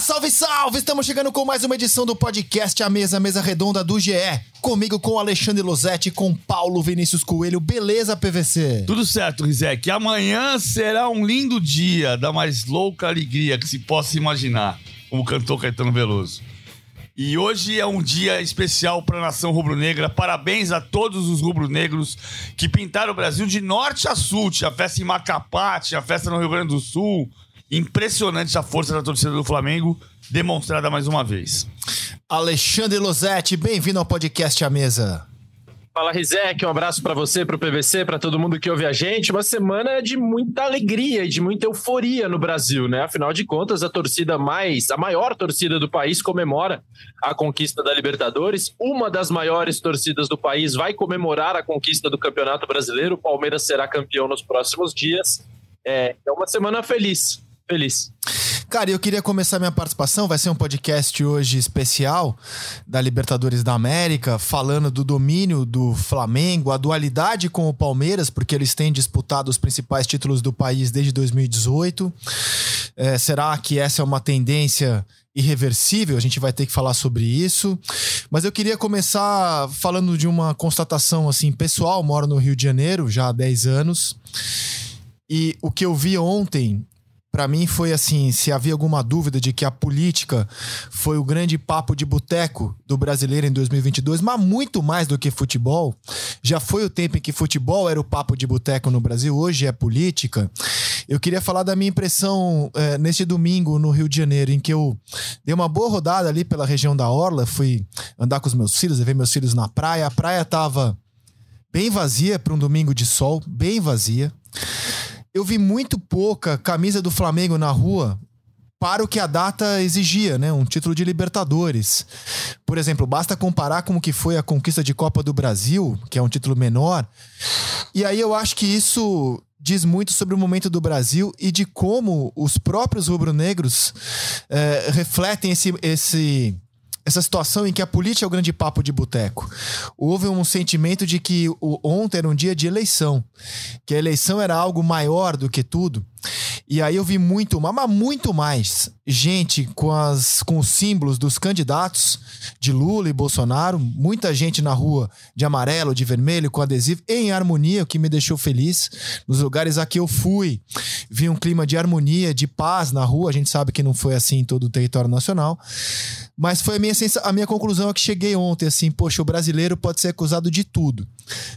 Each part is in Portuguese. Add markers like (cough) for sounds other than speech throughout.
Salve, salve! Estamos chegando com mais uma edição do podcast A Mesa, Mesa Redonda do GE. Comigo com Alexandre Losetti, com Paulo Vinícius Coelho. Beleza, PVC? Tudo certo, Rizek. Amanhã será um lindo dia da mais louca alegria que se possa imaginar, como cantou Caetano Veloso. E hoje é um dia especial para a nação rubro-negra. Parabéns a todos os rubro-negros que pintaram o Brasil de norte a sul. Tinha festa em Macapá, tinha festa no Rio Grande do Sul. Impressionante a força da torcida do Flamengo, demonstrada mais uma vez. Alexandre Losetti, bem-vindo ao podcast A Mesa. Fala, Rizek, um abraço para você, para o PVC, para todo mundo que ouve a gente. Uma semana de muita alegria e de muita euforia no Brasil, né? Afinal de contas, a torcida mais, a maior torcida do país comemora a conquista da Libertadores. Uma das maiores torcidas do país vai comemorar a conquista do Campeonato Brasileiro. O Palmeiras será campeão nos próximos dias. É, é uma semana feliz, feliz. Cara, eu queria começar minha participação. Vai ser um podcast hoje especial da Libertadores da América, falando do domínio do Flamengo, a dualidade com o Palmeiras, porque eles têm disputado os principais títulos do país desde 2018. É, será que essa é uma tendência irreversível? A gente vai ter que falar sobre isso. Mas eu queria começar falando de uma constatação assim pessoal. Moro no Rio de Janeiro já há 10 anos. E o que eu vi ontem para mim foi assim, se havia alguma dúvida de que a política foi o grande papo de boteco do brasileiro em 2022, mas muito mais do que futebol. Já foi o tempo em que futebol era o papo de boteco no Brasil, hoje é política. Eu queria falar da minha impressão é, neste domingo no Rio de Janeiro, em que eu dei uma boa rodada ali pela região da Orla, fui andar com os meus filhos, ver meus filhos na praia. A praia tava bem vazia para um domingo de sol, bem vazia eu vi muito pouca camisa do Flamengo na rua para o que a data exigia, né? Um título de Libertadores. Por exemplo, basta comparar com o que foi a conquista de Copa do Brasil, que é um título menor. E aí eu acho que isso diz muito sobre o momento do Brasil e de como os próprios rubro-negros é, refletem esse, esse essa situação em que a política é o grande papo de boteco. Houve um sentimento de que o, ontem era um dia de eleição, que a eleição era algo maior do que tudo. E aí eu vi muito, mas muito mais gente com, as, com os símbolos dos candidatos de Lula e Bolsonaro, muita gente na rua de amarelo, de vermelho, com adesivo, em harmonia, o que me deixou feliz. Nos lugares a que eu fui, vi um clima de harmonia, de paz na rua. A gente sabe que não foi assim em todo o território nacional. Mas foi a minha, a minha conclusão a que cheguei ontem, assim, poxa, o brasileiro pode ser acusado de tudo,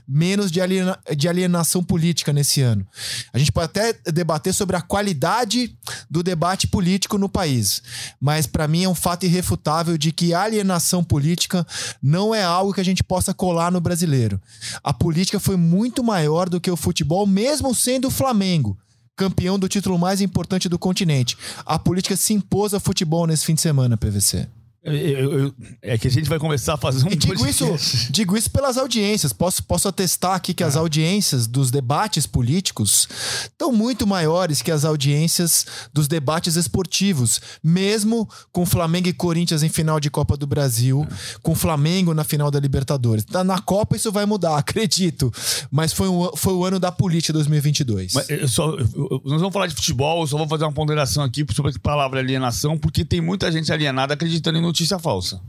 menos de, aliena, de alienação política nesse ano. A gente pode até debater sobre a qualidade do debate político no país, mas para mim é um fato irrefutável de que alienação política não é algo que a gente possa colar no brasileiro. A política foi muito maior do que o futebol, mesmo sendo o Flamengo campeão do título mais importante do continente. A política se impôs ao futebol nesse fim de semana, PVC. Eu, eu, é que a gente vai começar a fazer um e digo isso, digo isso pelas audiências. Posso, posso atestar aqui que as audiências dos debates políticos estão muito maiores que as audiências dos debates esportivos, mesmo com Flamengo e Corinthians em final de Copa do Brasil, com Flamengo na final da Libertadores. Na Copa isso vai mudar, (laughs) acredito. Mas foi, um, foi o ano da política 2022. Mas eu só, eu, nós vamos falar de futebol, eu só vou fazer uma ponderação aqui sobre a palavra alienação, porque tem muita gente alienada acreditando em notícia falsa.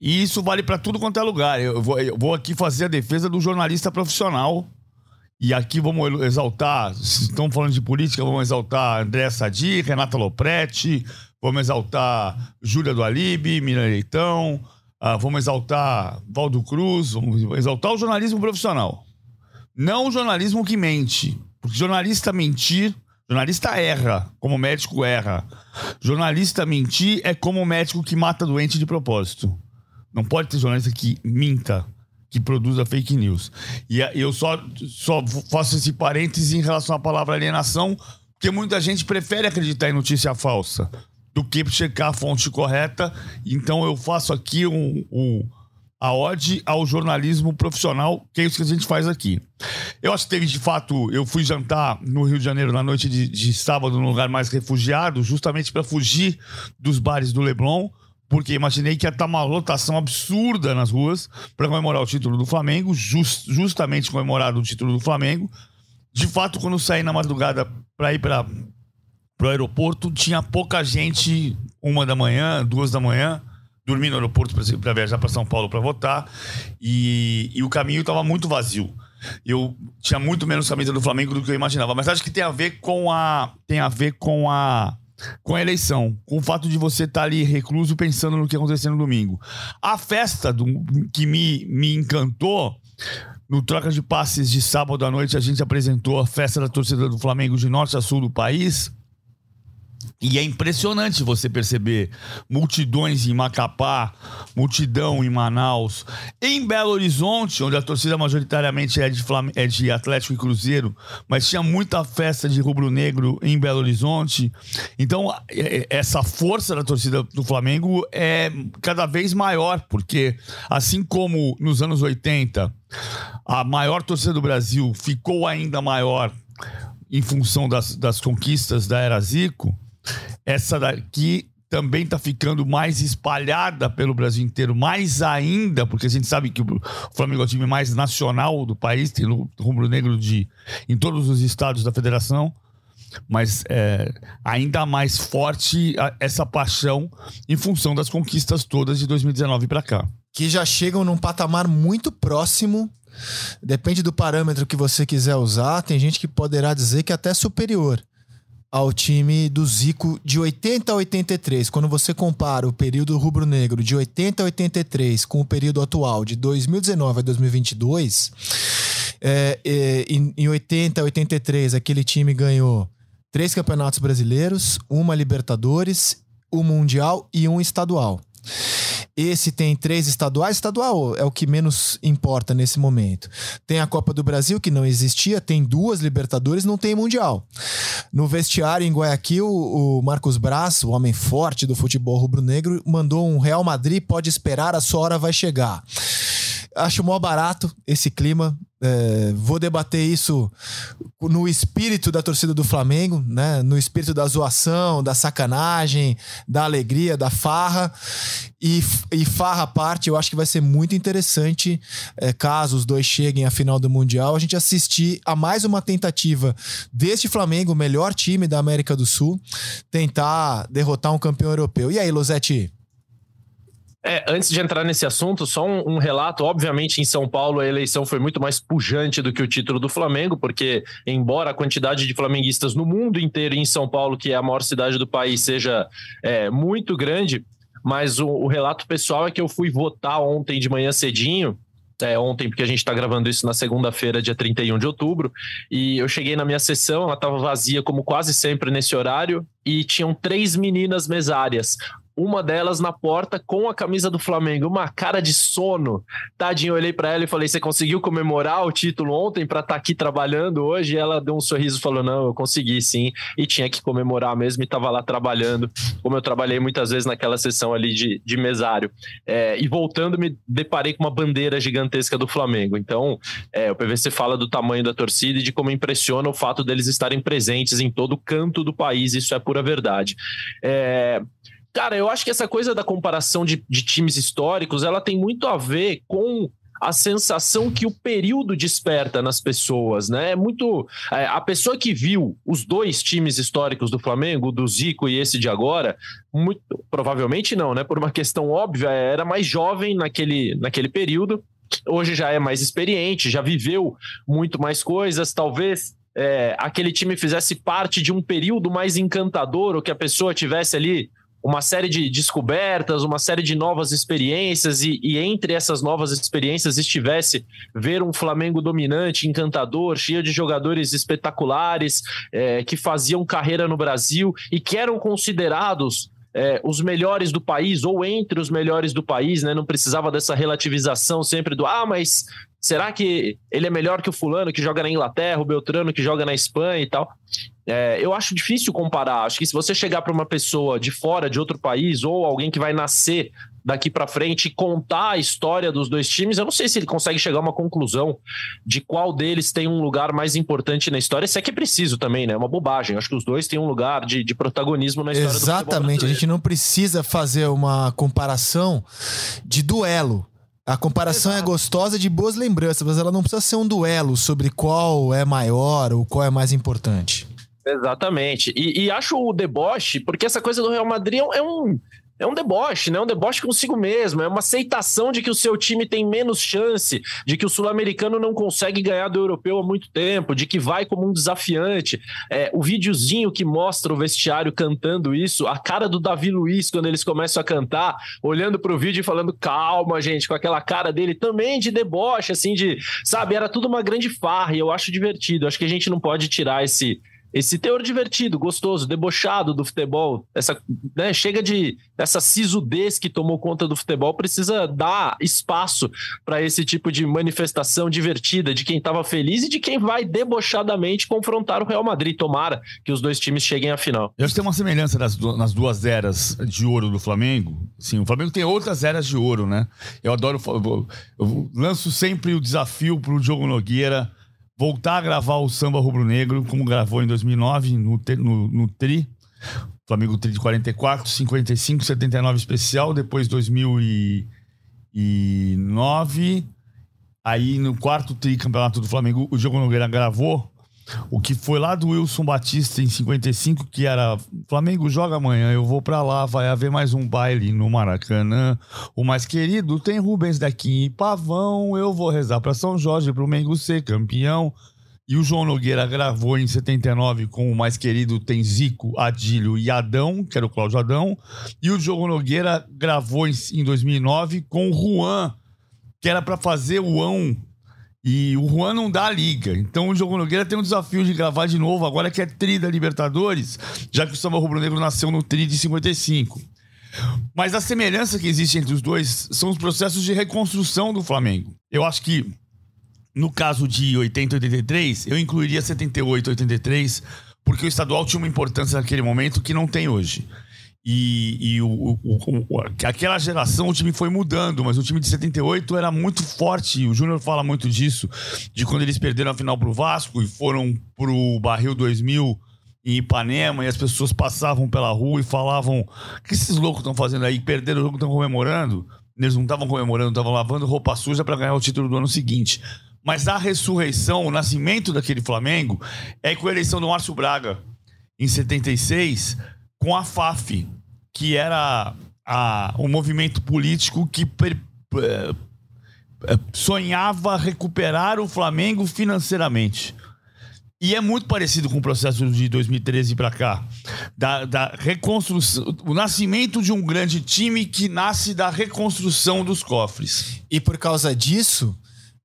E isso vale para tudo quanto é lugar. Eu vou, eu vou, aqui fazer a defesa do jornalista profissional. E aqui vamos exaltar, se estão falando de política, vamos exaltar André Sadi, Renata Lopretti, vamos exaltar Júlia do Alibe, Mira Leitão, uh, vamos exaltar Valdo Cruz, vamos exaltar o jornalismo profissional. Não o jornalismo que mente. Porque jornalista mentir Jornalista erra, como médico erra. Jornalista mentir é como médico que mata doente de propósito. Não pode ter jornalista que minta, que produza fake news. E eu só, só faço esse parêntese em relação à palavra alienação, porque muita gente prefere acreditar em notícia falsa do que checar a fonte correta. Então eu faço aqui um, um a ode ao jornalismo profissional, que é isso que a gente faz aqui. Eu acho que teve, de fato, eu fui jantar no Rio de Janeiro na noite de, de sábado, num lugar mais refugiado, justamente para fugir dos bares do Leblon, porque imaginei que ia estar uma lotação absurda nas ruas para comemorar o título do Flamengo, just, justamente comemorado o título do Flamengo. De fato, quando saí na madrugada para ir para o aeroporto, tinha pouca gente, uma da manhã, duas da manhã dormi no aeroporto para viajar para São Paulo para votar e, e o caminho estava muito vazio. Eu tinha muito menos camisa do Flamengo do que eu imaginava, mas acho que tem a ver com a tem a ver com a com a eleição, com o fato de você estar tá ali recluso pensando no que aconteceu no domingo. A festa do, que me, me encantou no troca de passes de sábado à noite, a gente apresentou a festa da torcida do Flamengo de norte a sul do país. E é impressionante você perceber multidões em Macapá, multidão em Manaus, em Belo Horizonte, onde a torcida majoritariamente é de, Flam é de Atlético e Cruzeiro, mas tinha muita festa de rubro-negro em Belo Horizonte. Então, é, é, essa força da torcida do Flamengo é cada vez maior, porque assim como nos anos 80, a maior torcida do Brasil ficou ainda maior em função das, das conquistas da Era Zico essa daqui também está ficando mais espalhada pelo Brasil inteiro, mais ainda, porque a gente sabe que o Flamengo é o time mais nacional do país, tem rubro-negro de em todos os estados da federação, mas é, ainda mais forte essa paixão em função das conquistas todas de 2019 para cá. Que já chegam num patamar muito próximo Depende do parâmetro que você quiser usar. Tem gente que poderá dizer que é até superior ao time do Zico de 80 a 83. Quando você compara o período rubro-negro de 80 a 83 com o período atual de 2019 a 2022, é, é, em, em 80 a 83 aquele time ganhou três campeonatos brasileiros, uma Libertadores, um Mundial e um estadual. Esse tem três estaduais. Estadual é o que menos importa nesse momento. Tem a Copa do Brasil, que não existia, tem duas Libertadores, não tem Mundial. No vestiário em Guayaquil, o Marcos Braz, o homem forte do futebol rubro-negro, mandou um Real Madrid pode esperar, a sua hora vai chegar. Acho mó barato esse clima. É, vou debater isso no espírito da torcida do Flamengo, né? No espírito da zoação, da sacanagem, da alegria, da farra. E, e farra à parte, eu acho que vai ser muito interessante, é, caso os dois cheguem à final do Mundial, a gente assistir a mais uma tentativa deste Flamengo, o melhor time da América do Sul, tentar derrotar um campeão europeu. E aí, Losetti? É, antes de entrar nesse assunto, só um, um, relato. Obviamente, em São Paulo, a eleição foi muito mais pujante do que o título do Flamengo, porque, embora a quantidade de flamenguistas no mundo inteiro e em São Paulo, que é a maior cidade do país, seja é, muito grande, mas o, o, relato pessoal é que eu fui votar ontem de manhã cedinho. É, ontem, porque a gente está gravando isso na segunda-feira, dia 31 de outubro, e eu cheguei na minha sessão, ela estava vazia, como quase sempre nesse horário, e tinham três meninas mesárias uma delas na porta com a camisa do Flamengo, uma cara de sono. Tadinho, eu olhei para ela e falei: Você conseguiu comemorar o título ontem para estar tá aqui trabalhando hoje? E ela deu um sorriso e falou: Não, eu consegui sim. E tinha que comemorar mesmo e estava lá trabalhando, como eu trabalhei muitas vezes naquela sessão ali de, de mesário. É, e voltando, me deparei com uma bandeira gigantesca do Flamengo. Então, é, o PVC fala do tamanho da torcida e de como impressiona o fato deles estarem presentes em todo canto do país. Isso é pura verdade. É, Cara, eu acho que essa coisa da comparação de, de times históricos, ela tem muito a ver com a sensação que o período desperta nas pessoas, né? É muito. É, a pessoa que viu os dois times históricos do Flamengo, do Zico e esse de agora, muito provavelmente não, né? Por uma questão óbvia, era mais jovem naquele, naquele período. Hoje já é mais experiente, já viveu muito mais coisas, talvez é, aquele time fizesse parte de um período mais encantador, ou que a pessoa tivesse ali uma série de descobertas, uma série de novas experiências, e, e, entre essas novas experiências estivesse ver um Flamengo dominante, encantador, cheio de jogadores espetaculares é, que faziam carreira no Brasil e que eram considerados é, os melhores do país ou entre os melhores do país, né? Não precisava dessa relativização sempre do ah, mas Será que ele é melhor que o fulano que joga na Inglaterra, o Beltrano que joga na Espanha e tal? É, eu acho difícil comparar. Acho que se você chegar para uma pessoa de fora, de outro país, ou alguém que vai nascer daqui para frente e contar a história dos dois times, eu não sei se ele consegue chegar a uma conclusão de qual deles tem um lugar mais importante na história. Isso é que é preciso também, né? É uma bobagem. Acho que os dois têm um lugar de, de protagonismo na história Exatamente. a gente não precisa fazer uma comparação de duelo. A comparação é Exato. é gostosa de boas lembranças, mas ela não precisa ser um duelo sobre qual é maior ou qual é mais importante. Exatamente. E, e acho o deboche, porque essa coisa do Real Madrid é um, é um deboche, né? Um deboche consigo mesmo. É uma aceitação de que o seu time tem menos chance, de que o sul-americano não consegue ganhar do europeu há muito tempo, de que vai como um desafiante. É, o videozinho que mostra o vestiário cantando isso, a cara do Davi Luiz quando eles começam a cantar, olhando para o vídeo e falando calma, gente, com aquela cara dele também de deboche, assim, de, sabe, era tudo uma grande farra e eu acho divertido. Acho que a gente não pode tirar esse esse teor divertido, gostoso, debochado do futebol, essa, né, chega de essa sisudez que tomou conta do futebol, precisa dar espaço para esse tipo de manifestação divertida de quem estava feliz e de quem vai debochadamente confrontar o Real Madrid. Tomara que os dois times cheguem à final. Eu acho que tem uma semelhança nas, nas duas eras de ouro do Flamengo. Sim, o Flamengo tem outras eras de ouro, né? Eu adoro, eu, lanço sempre o desafio para o Diogo Nogueira voltar a gravar o samba rubro-negro, como gravou em 2009 no, no, no Tri. Flamengo Tri de 44, 55, 79 especial, depois 2009. Aí no quarto Tri Campeonato do Flamengo, o Diogo Nogueira gravou o que foi lá do Wilson Batista em 55, que era Flamengo joga amanhã, eu vou para lá, vai haver mais um baile no Maracanã. O mais querido tem Rubens daqui e Pavão, eu vou rezar para São Jorge pro Mengo ser campeão. E o João Nogueira gravou em 79 com o mais querido tem Zico, Adílio e Adão, que era o Cláudio Adão. E o João Nogueira gravou em, em 2009 com o Juan, que era para fazer o ão e o Juan não dá a liga. Então o Diogo Nogueira tem um desafio de gravar de novo, agora que é tri da Libertadores, já que o Samba Rubro Negro nasceu no tri de 55. Mas a semelhança que existe entre os dois são os processos de reconstrução do Flamengo. Eu acho que no caso de 80 e 83, eu incluiria 78 e 83, porque o estadual tinha uma importância naquele momento que não tem hoje. E, e o, o, o, aquela geração o time foi mudando, mas o time de 78 era muito forte. O Júnior fala muito disso, de quando eles perderam a final pro Vasco e foram pro Barril 2000 em Ipanema e as pessoas passavam pela rua e falavam: O que esses loucos estão fazendo aí? Perderam o jogo, estão comemorando? Eles não estavam comemorando, estavam lavando roupa suja para ganhar o título do ano seguinte. Mas a ressurreição, o nascimento daquele Flamengo é com a eleição do Márcio Braga em 76 com a FAF que era a, um movimento político que per, per, é, sonhava recuperar o Flamengo financeiramente. E é muito parecido com o processo de 2013 para cá. Da, da, reconstrução, o nascimento de um grande time que nasce da reconstrução dos cofres. E por causa disso,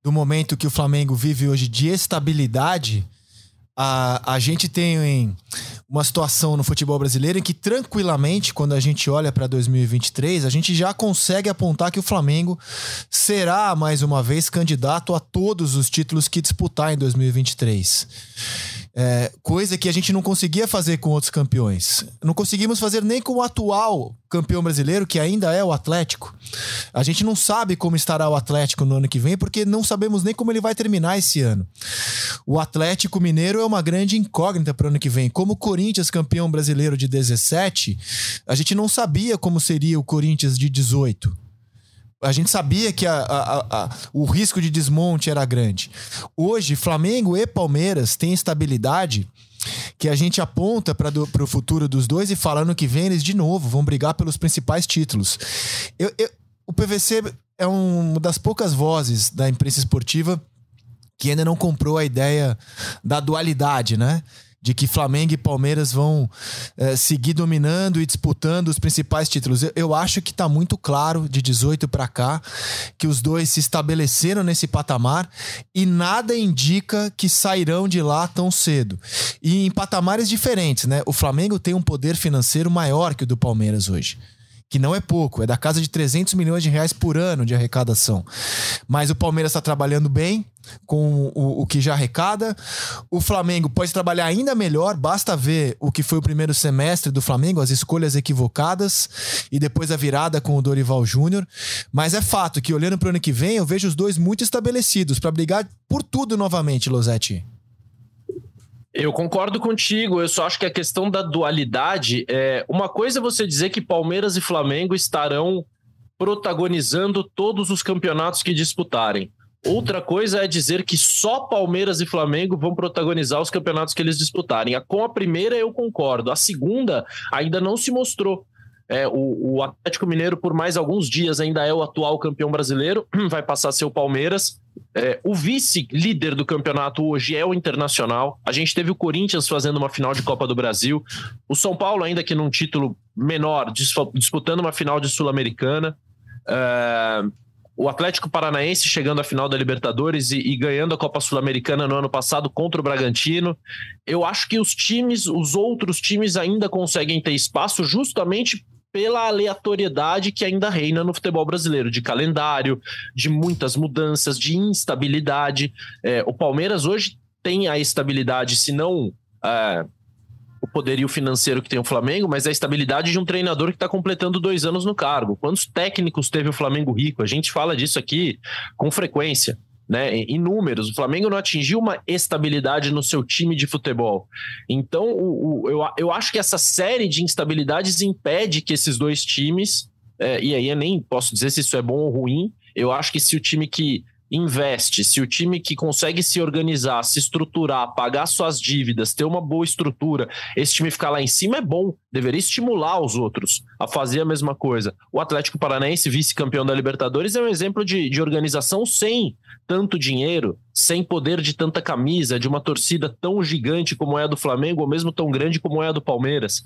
do momento que o Flamengo vive hoje de estabilidade, a, a gente tem uma situação no futebol brasileiro em que, tranquilamente, quando a gente olha para 2023, a gente já consegue apontar que o Flamengo será, mais uma vez, candidato a todos os títulos que disputar em 2023. É, coisa que a gente não conseguia fazer com outros campeões. Não conseguimos fazer nem com o atual campeão brasileiro, que ainda é o Atlético. A gente não sabe como estará o Atlético no ano que vem, porque não sabemos nem como ele vai terminar esse ano. O Atlético Mineiro é uma grande incógnita para o ano que vem. Como o Corinthians, campeão brasileiro de 17, a gente não sabia como seria o Corinthians de 18 a gente sabia que a, a, a, o risco de desmonte era grande. Hoje, Flamengo e Palmeiras têm estabilidade que a gente aponta para o futuro dos dois e falando que vem eles de novo vão brigar pelos principais títulos. Eu, eu, o PVC é um, uma das poucas vozes da imprensa esportiva que ainda não comprou a ideia da dualidade, né? De que Flamengo e Palmeiras vão é, seguir dominando e disputando os principais títulos. Eu, eu acho que está muito claro de 18 para cá que os dois se estabeleceram nesse patamar e nada indica que sairão de lá tão cedo. E em patamares diferentes, né? O Flamengo tem um poder financeiro maior que o do Palmeiras hoje. Que não é pouco, é da casa de 300 milhões de reais por ano de arrecadação. Mas o Palmeiras está trabalhando bem com o, o, que já arrecada. O Flamengo pode trabalhar ainda melhor, basta ver o que foi o primeiro semestre do Flamengo, as escolhas equivocadas e depois a virada com o Dorival Júnior. Mas é fato que, olhando para o ano que vem, eu vejo os dois muito estabelecidos para brigar por tudo novamente, Losetti. Eu concordo contigo, eu só acho que a questão da dualidade é uma coisa é você dizer que Palmeiras e Flamengo estarão protagonizando todos os campeonatos que disputarem. Outra coisa é dizer que só Palmeiras e Flamengo vão protagonizar os campeonatos que eles disputarem. Com a primeira eu concordo, a segunda ainda não se mostrou. É, o, o, Atlético Mineiro, por mais alguns dias, ainda é o atual campeão brasileiro, (clears throat) vai passar a ser o Palmeiras. É, o vice-líder do campeonato hoje é o Internacional. A gente teve o Corinthians fazendo uma final de Copa do Brasil. O São Paulo, ainda que num título menor, disputando uma final de Sul-Americana. É, o Atlético Paranaense chegando à final da Libertadores e, e ganhando a Copa Sul-Americana no ano passado contra o Bragantino. Eu acho que os times, os outros times ainda conseguem ter espaço justamente pela aleatoriedade que ainda reina no futebol brasileiro, de calendário, de muitas mudanças, de instabilidade. É, o Palmeiras hoje tem a estabilidade, se não é, o poderio financeiro que tem o Flamengo, mas a estabilidade de um treinador que está completando dois anos no cargo. Quantos técnicos teve o Flamengo rico? A gente fala disso aqui com frequência né, em números. O Flamengo não atingiu uma estabilidade no seu time de futebol. Então, o, o, eu, eu acho que essa série de instabilidades impede que esses dois times, é, e aí eu nem posso dizer se isso é bom ou ruim, eu acho que se o time que investe, se o time que consegue se organizar, se estruturar, pagar suas dívidas, ter uma boa estrutura, esse time ficar lá em cima é bom, deveria estimular os outros a fazer a mesma coisa. O Atlético Paranaense, vice-campeão da Libertadores, é um exemplo de, de organização sem tanto dinheiro, sem poder de tanta camisa, de uma torcida tão gigante como é a do Flamengo, ou mesmo tão grande como é a do Palmeiras.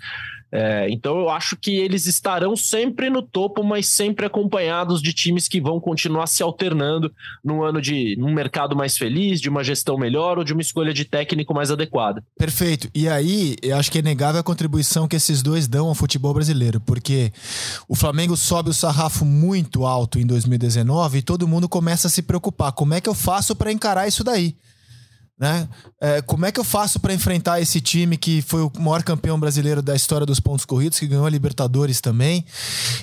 É, então eu acho que eles estarão sempre no topo, mas sempre acompanhados de times que vão continuar se alternando num ano de um mercado mais feliz, de uma gestão melhor ou de uma escolha de técnico mais adequada. Perfeito. E aí, eu acho que é negável a contribuição que esses dois dão ao futebol brasileiro, porque o Flamengo sobe o sarrafo muito alto em 2019 e todo mundo começa a se preocupar. Como é que eu faço para encarar isso daí? Né? É, como é que eu faço para enfrentar esse time que foi o maior campeão brasileiro da história dos pontos corridos, que ganhou a Libertadores também?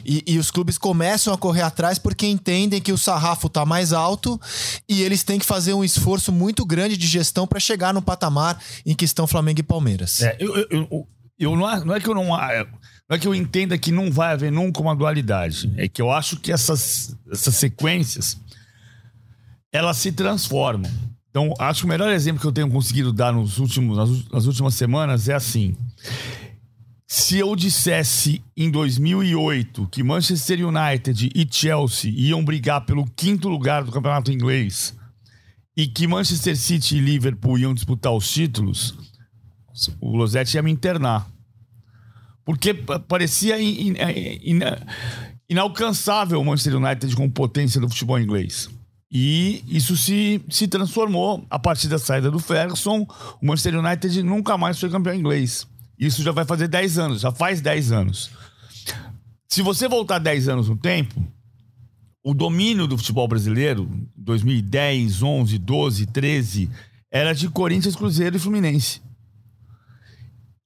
E, e, os clubes começam a correr atrás porque entendem que o sarrafo está mais alto e eles têm que fazer um esforço muito grande de gestão para chegar no patamar em que estão Flamengo e Palmeiras. É, eu, eu, eu, eu não, não, é que eu não, é, não é que eu entenda que não vai haver nunca uma dualidade, é que eu acho que essas, essas sequências elas se transformam. Então, acho que o melhor exemplo que eu tenho conseguido dar nos últimos, nas, nas últimas semanas é assim. Se eu dissesse em 2008 que Manchester United e Chelsea iam brigar pelo quinto lugar do campeonato inglês e que Manchester City e Liverpool iam disputar os títulos, o Losetti ia me internar. Porque parecia in, in, in, inalcançável o Manchester United com potência do futebol inglês. E isso se, se transformou a partir da saída do Ferguson. O Manchester United nunca mais foi campeão inglês. Isso já vai fazer 10 anos, já faz 10 anos. Se você voltar 10 anos no tempo, o domínio do futebol brasileiro, 2010, 11, 12, 13, era de Corinthians, Cruzeiro e Fluminense.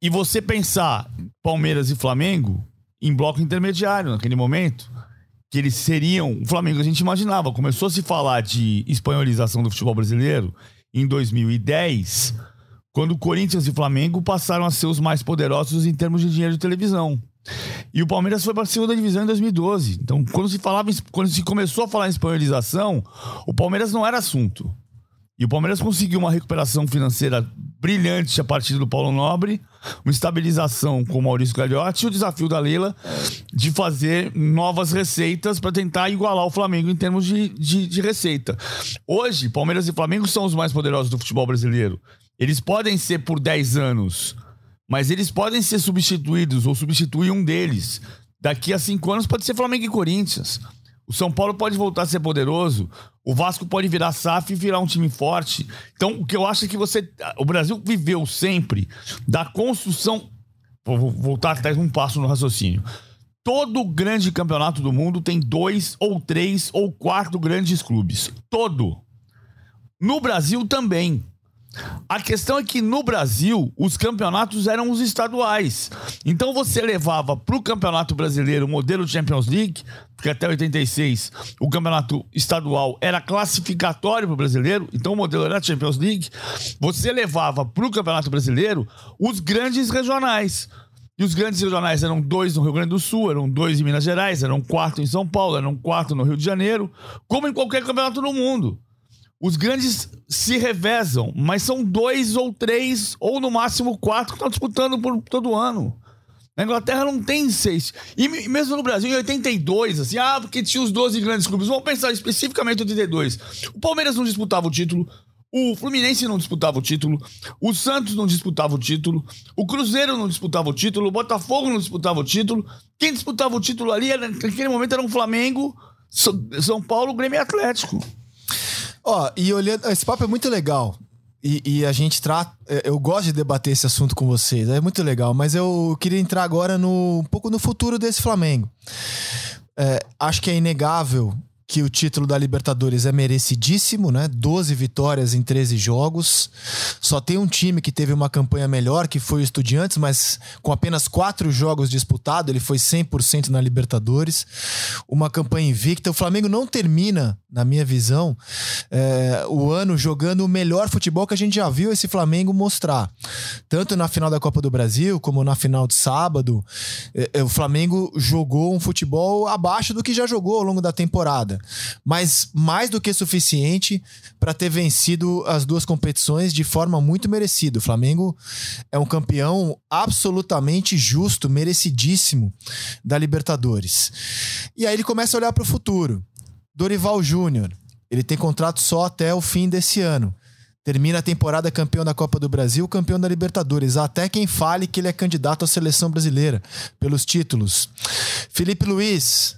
E você pensar Palmeiras e Flamengo em bloco intermediário naquele momento, que eles seriam. O Flamengo a gente imaginava. Começou a se falar de espanholização do futebol brasileiro em 2010, quando Corinthians e Flamengo passaram a ser os mais poderosos em termos de dinheiro de televisão. E o Palmeiras foi para a segunda divisão em 2012. Então, quando se falava, quando se começou a falar em espanholização, o Palmeiras não era assunto. E o Palmeiras conseguiu uma recuperação financeira brilhante a partir do Paulo Nobre, uma estabilização com o Maurício Gagliotti e o desafio da Leila de fazer novas receitas para tentar igualar o Flamengo em termos de, de, de, receita. Hoje, Palmeiras e Flamengo são os mais poderosos do futebol brasileiro. Eles podem ser por 10 anos, mas eles podem ser substituídos ou substituir um deles. Daqui a cinco anos pode ser Flamengo e Corinthians. O São Paulo pode voltar a ser poderoso. O Vasco pode virar SAF e virar um time forte. Então, o que eu acho é que você. O Brasil viveu sempre da construção. Vou voltar atrás um passo no raciocínio. Todo grande campeonato do mundo tem dois ou três ou quatro grandes clubes. Todo. No Brasil também. A questão é que no Brasil os campeonatos eram os estaduais. Então você levava para o Campeonato Brasileiro o modelo Champions League, porque até 86 o campeonato estadual era classificatório para o brasileiro, então o modelo era Champions League. Você levava para o Campeonato Brasileiro os grandes regionais. E os grandes regionais eram dois no Rio Grande do Sul, eram dois em Minas Gerais, eram quatro em São Paulo, eram quatro no Rio de Janeiro, como em qualquer campeonato do mundo. Os grandes se revezam, mas são dois ou três, ou no máximo quatro, que estão disputando por todo ano. Na Inglaterra não tem seis. E mesmo no Brasil, em 82, assim, ah, porque tinha os 12 grandes clubes. Vamos pensar especificamente em 82. O Palmeiras não disputava o título, o Fluminense não disputava o título, o Santos não disputava o título, o Cruzeiro não disputava o título, o Botafogo não disputava o título. Quem disputava o título ali, naquele momento, era o um Flamengo, São Paulo, Grêmio e Atlético. Ó, e olhando. Esse papo é muito legal. E, e, a gente trata. É, eu gosto de debater esse assunto com vocês, é muito legal. Mas eu queria entrar agora no, um pouco no futuro desse Flamengo. É, acho que é inegável que o título da Libertadores é merecidíssimo, né? 12 vitórias em 13 jogos. Só tem um time que teve uma campanha melhor, que foi o Estudiantes, mas com apenas quatro jogos disputados, ele foi 100% na Libertadores. Uma campanha invicta. O Flamengo não termina, na minha visão, é, o ano jogando o melhor futebol que a gente já viu esse Flamengo mostrar. Tanto na final da Copa do Brasil, como na final de sábado. É, o Flamengo jogou um futebol abaixo do que já jogou ao longo da temporada mas mais do que suficiente para ter vencido as duas competições de forma muito merecida. O Flamengo é um campeão absolutamente justo, merecidíssimo da Libertadores. E aí ele começa a olhar para o futuro. Dorival Júnior, ele tem contrato só até o fim desse ano. Termina a temporada campeão da Copa do Brasil, campeão da Libertadores. Até quem fale que ele é candidato à seleção brasileira pelos títulos. Felipe Luiz,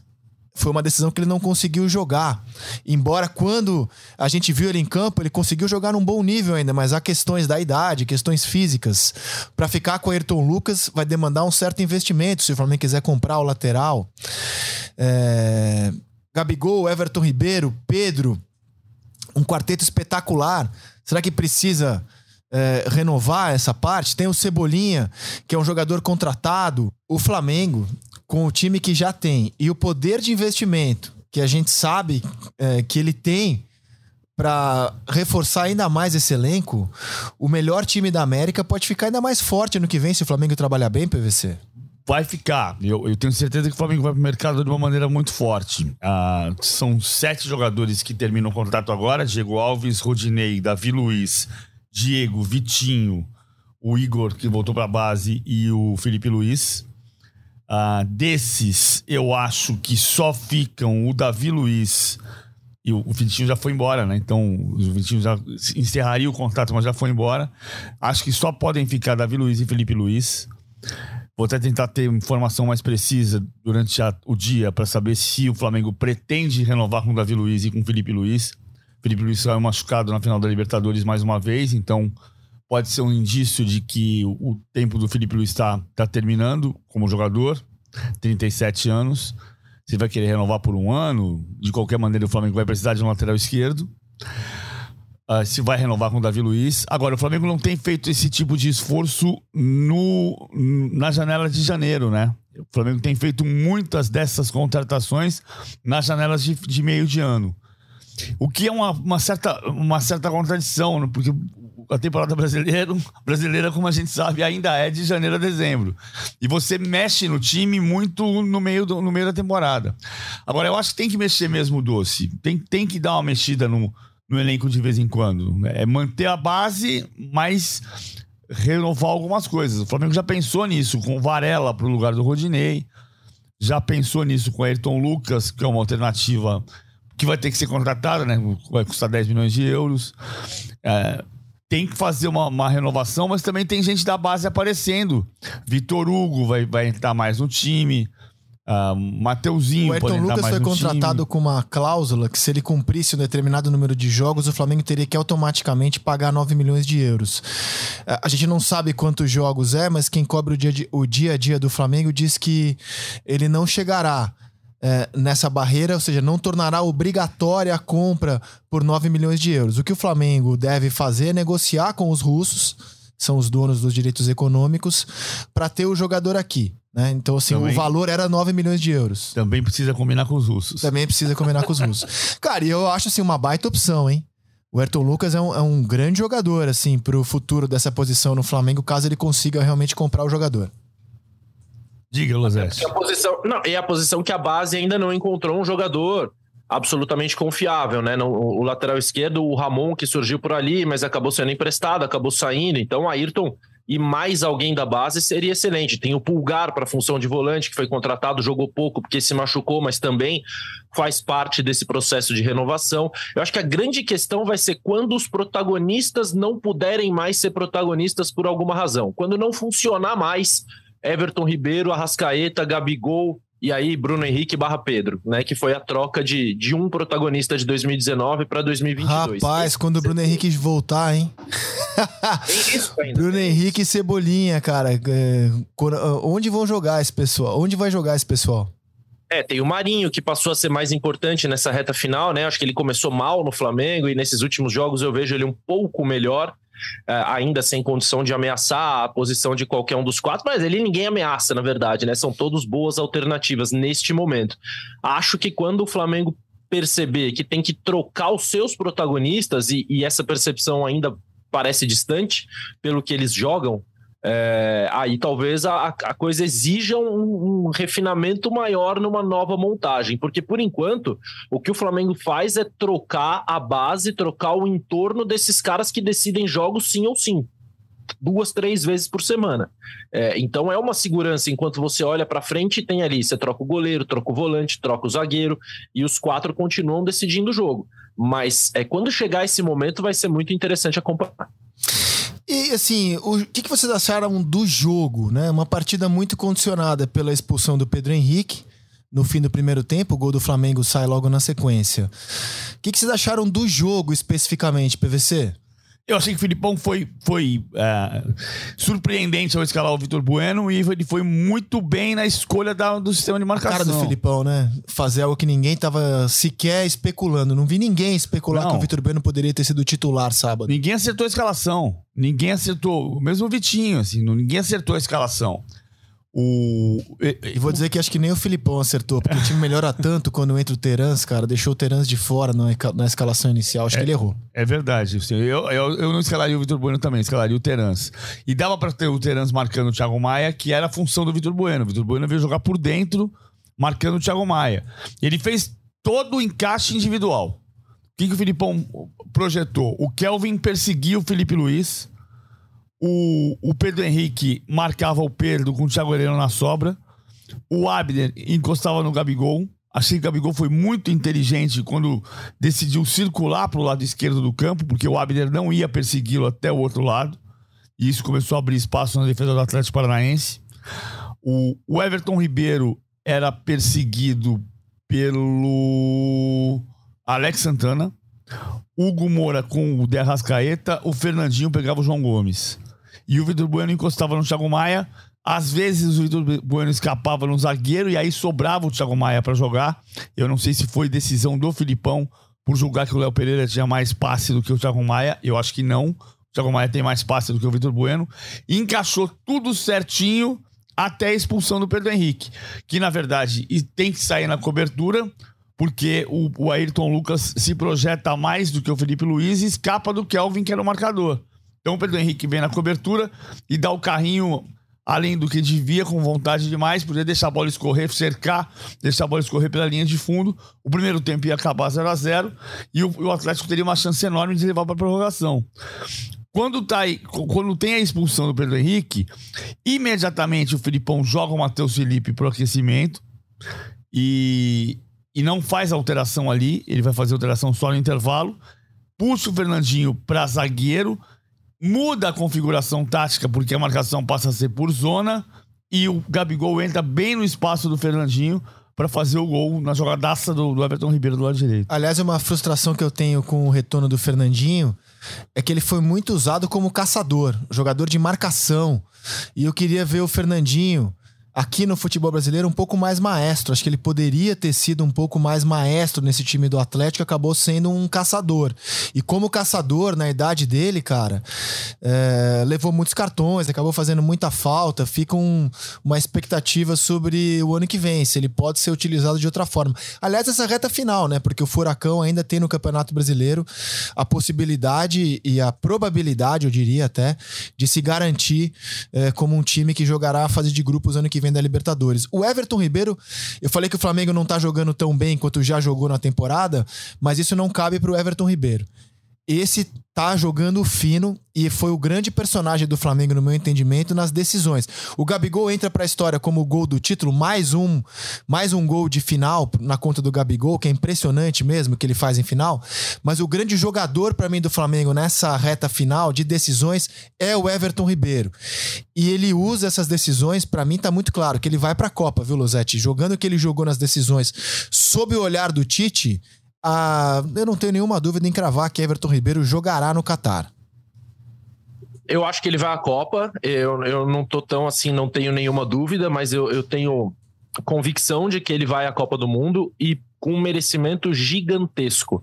foi uma decisão que ele não conseguiu jogar. Embora quando a gente viu ele em campo, ele conseguiu jogar num bom nível ainda, mas há questões da idade, questões físicas. Para ficar com o Ayrton Lucas, vai demandar um certo investimento se o Flamengo quiser comprar o lateral. É... Gabigol, Everton Ribeiro, Pedro, um quarteto espetacular. Será que precisa é, renovar essa parte? Tem o Cebolinha, que é um jogador contratado. O Flamengo com o time que já tem e o poder de investimento que a gente sabe é, que ele tem para reforçar ainda mais esse elenco, o melhor time da América pode ficar ainda mais forte no que vem se o Flamengo trabalhar bem, PVC. Vai ficar. Eu, eu tenho certeza que o Flamengo vai para o mercado de uma maneira muito forte. Ah, são sete jogadores que terminam o contrato agora: Diego Alves, Rodinei, Davi Luiz, Diego, Vitinho, o Igor, que voltou para a base, e o Felipe Luiz. Uh, desses, eu acho que só ficam o Davi Luiz e o, o Vitinho já foi embora, né? Então, o Vitinho já encerraria o contrato, mas já foi embora. Acho que só podem ficar Davi Luiz e Felipe Luiz. Vou até tentar ter informação mais precisa durante a, o dia para saber se o Flamengo pretende renovar com o Davi Luiz e com o Felipe Luiz. Felipe Luiz saiu machucado na final da Libertadores mais uma vez, então pode ser um indício de que o tempo do Felipe Luiz está tá terminando como jogador, 37 anos. Você vai querer renovar por um ano, de qualquer maneira o Flamengo vai precisar de um lateral esquerdo. Uh, se vai renovar com o Davi Luiz. Agora, o Flamengo não tem feito esse tipo de esforço no, na janela de janeiro, né? O Flamengo tem feito muitas dessas contratações nas janelas de, de meio de ano. O que é uma, uma, certa, uma certa contradição, né? porque a temporada brasileira, (laughs) brasileira, como a gente sabe, ainda é de janeiro a dezembro. E você mexe no time muito no meio, do, no meio da temporada. Agora, eu acho que tem que mexer mesmo o doce. Tem, tem que dar uma mexida no, no elenco de vez em quando. É manter a base, mas renovar algumas coisas. O Flamengo já pensou nisso com Varela para o lugar do Rodinei. Já pensou nisso com Ayrton Lucas, que é uma alternativa que vai ter que ser contratada, né? Vai custar 10 milhões de euros. É, tem que fazer uma, uma, renovação, mas também tem gente da base aparecendo. Vitor Hugo vai, vai entrar mais no time. Uh, Mateuzinho O Ayrton Lucas foi contratado com uma cláusula que se ele cumprisse um determinado número de jogos, o Flamengo teria que automaticamente pagar 9 milhões de euros. A gente não sabe quantos jogos é, mas quem cobre o dia, o dia a dia do Flamengo diz que ele não chegará é, nessa barreira, ou seja, não tornará obrigatória a compra por 9 milhões de euros. O que o Flamengo deve fazer é negociar com os russos, são os donos dos direitos econômicos, para ter o jogador aqui. Né? Então, assim, Também. o valor era 9 milhões de euros. Também precisa combinar com os russos. Também precisa combinar com os russos. (laughs) Cara, e eu acho assim, uma baita opção, hein? O Ayrton Lucas é um, é um grande jogador, assim, pro futuro dessa posição no Flamengo, caso ele consiga realmente comprar o jogador. Diga, Lozeste. É a posição, não, é a posição que a base ainda não encontrou um jogador absolutamente confiável, né? No, o lateral esquerdo, o Ramon, que surgiu por ali, mas acabou sendo emprestado, acabou saindo. Então, Ayrton e mais alguém da base seria excelente. Tem o Pulgar para a função de volante, que foi contratado, jogou pouco porque se machucou, mas também faz parte desse processo de renovação. Eu acho que a grande questão vai ser quando os protagonistas não puderem mais ser protagonistas por alguma razão. Quando não funcionar mais Everton Ribeiro, Arrascaeta, Gabigol, e aí Bruno Henrique barra Pedro, né? Que foi a troca de, de um protagonista de 2019 para 2022. Rapaz, quando o Bruno Henrique voltar, hein? Ainda. (laughs) Bruno Henrique e Cebolinha, cara. É, onde vão jogar esse pessoal? Onde vai jogar esse pessoal? É, tem o Marinho, que passou a ser mais importante nessa reta final, né? Acho que ele começou mal no Flamengo e nesses últimos jogos eu vejo ele um pouco melhor. É, ainda sem condição de ameaçar a posição de qualquer um dos quatro, mas ele ninguém ameaça, na verdade, né? São todos boas alternativas neste momento. Acho que quando o Flamengo perceber que tem que trocar os seus protagonistas, e, e essa percepção ainda parece distante pelo que eles jogam, é, aí talvez a, a coisa exija um, um, refinamento maior numa nova montagem, porque por enquanto o que o Flamengo faz é trocar a base, trocar o entorno desses caras que decidem jogos sim ou sim. Duas, três vezes por semana. É, então é uma segurança enquanto você olha para frente tem ali: você troca o goleiro, troca o volante, troca o zagueiro e os quatro continuam decidindo o jogo. Mas é, quando chegar esse momento, vai ser muito interessante acompanhar. E assim, o que, que vocês acharam do jogo, né? Uma partida muito condicionada pela expulsão do Pedro Henrique no fim do primeiro tempo, o gol do Flamengo sai logo na sequência. O que, que vocês acharam do jogo especificamente, PVC? Eu achei que o Filipão foi, foi é, surpreendente ao escalar o Vitor Bueno e ele foi muito bem na escolha da, do sistema de marcação. Cara do Filipão, né? Fazer algo que ninguém tava sequer especulando. Não vi ninguém especular Não. que o Vitor Bueno poderia ter sido titular sábado. Ninguém acertou a escalação. Ninguém acertou. Mesmo o Vitinho, assim, ninguém acertou a escalação. O... E vou dizer que acho que nem o Filipão acertou, porque o time (laughs) melhora tanto quando entra o Terans, cara. Deixou o Terans de fora na, na escalação inicial. Acho é, que ele errou. É verdade. Eu, eu, eu não escalaria o Vitor Bueno também, escalaria o Terans. E dava para ter o Terans marcando o Thiago Maia, que era a função do Vitor Bueno. O Vitor Bueno veio jogar por dentro, marcando o Thiago Maia. Ele fez todo o encaixe individual. O que, que o Filipão projetou? O Kelvin perseguiu o Felipe Luiz o, o Pedro Henrique marcava o Pedro com o Thiago Heleno na sobra. O Abner encostava no Gabigol. Achei que o Gabigol foi muito inteligente quando decidiu circular para o lado esquerdo do campo, porque o Abner não ia persegui-lo até o outro lado. E isso começou a abrir espaço na defesa do Atlético Paranaense. O, o Everton Ribeiro era perseguido pelo Alex Santana. Hugo Moura com o De Arrascaeta. O Fernandinho pegava o João Gomes e o Vitor Bueno encostava no Thiago Maia. Às vezes o Vitor Bueno escapava no zagueiro e aí sobrava o Thiago Maia para jogar. Eu não sei se foi decisão do Filipão por julgar que o Léo Pereira tinha mais passe do que o Thiago Maia. Eu acho que não. O Thiago Maia tem mais passe do que o Vitor Bueno. E encaixou tudo certinho até a expulsão do Pedro Henrique, que na verdade tem que sair na cobertura, porque o, o Ayrton Lucas se projeta mais do que o Felipe Luiz e escapa do Kelvin, que era o marcador. Então o Pedro Henrique vem na cobertura e dá o carrinho além do que devia, com vontade demais, podia deixar a bola escorrer, cercar, deixar a bola escorrer pela linha de fundo. O primeiro tempo ia acabar 0 a 0 e o, o Atlético teria uma chance enorme de levar para a prorrogação. Quando, tá aí, quando tem a expulsão do Pedro Henrique, imediatamente o Filipão joga o Matheus Felipe pro aquecimento e, e não faz alteração ali, ele vai fazer alteração só no intervalo. Puxa o Fernandinho para zagueiro, muda a configuração tática porque a marcação passa a ser por zona e o Gabigol entra bem no espaço do Fernandinho para fazer o gol na jogadaça do, do Everton Ribeiro do lado direito. Aliás, uma frustração que eu tenho com o retorno do Fernandinho é que ele foi muito usado como caçador, jogador de marcação. E eu queria ver o Fernandinho aqui no futebol brasileiro um pouco mais maestro. Acho que ele poderia ter sido um pouco mais maestro nesse time do Atlético, acabou sendo um caçador. E como caçador, na idade dele, cara, é, levou muitos cartões, acabou fazendo muita falta. Fica um, uma expectativa sobre o ano que vem, se ele pode ser utilizado de outra forma. Aliás, essa reta final, né? Porque o Furacão ainda tem no Campeonato Brasileiro a possibilidade e a probabilidade, eu diria até, de se garantir é, como um time que jogará a fase de grupos ano que vem da Libertadores. O Everton Ribeiro, eu falei que o Flamengo não tá jogando tão bem quanto já jogou na temporada, mas isso não cabe pro Everton Ribeiro. Esse tá jogando fino e foi o grande personagem do Flamengo, no meu entendimento, nas decisões. O Gabigol entra para a história como o gol do título, mais um, mais um gol de final na conta do Gabigol, que é impressionante mesmo que ele faz em final. Mas o grande jogador para mim do Flamengo nessa reta final de decisões é o Everton Ribeiro. E ele usa essas decisões, para mim tá muito claro que ele vai para a Copa, viu, Losetti? Jogando o que ele jogou nas decisões sob o olhar do Tite, ah, eu não tenho nenhuma dúvida em cravar que Everton Ribeiro jogará no Catar. Eu acho que ele vai à Copa. Eu, eu não tô tão assim, não tenho nenhuma dúvida, mas eu, eu tenho convicção de que ele vai à Copa do Mundo e com um merecimento gigantesco.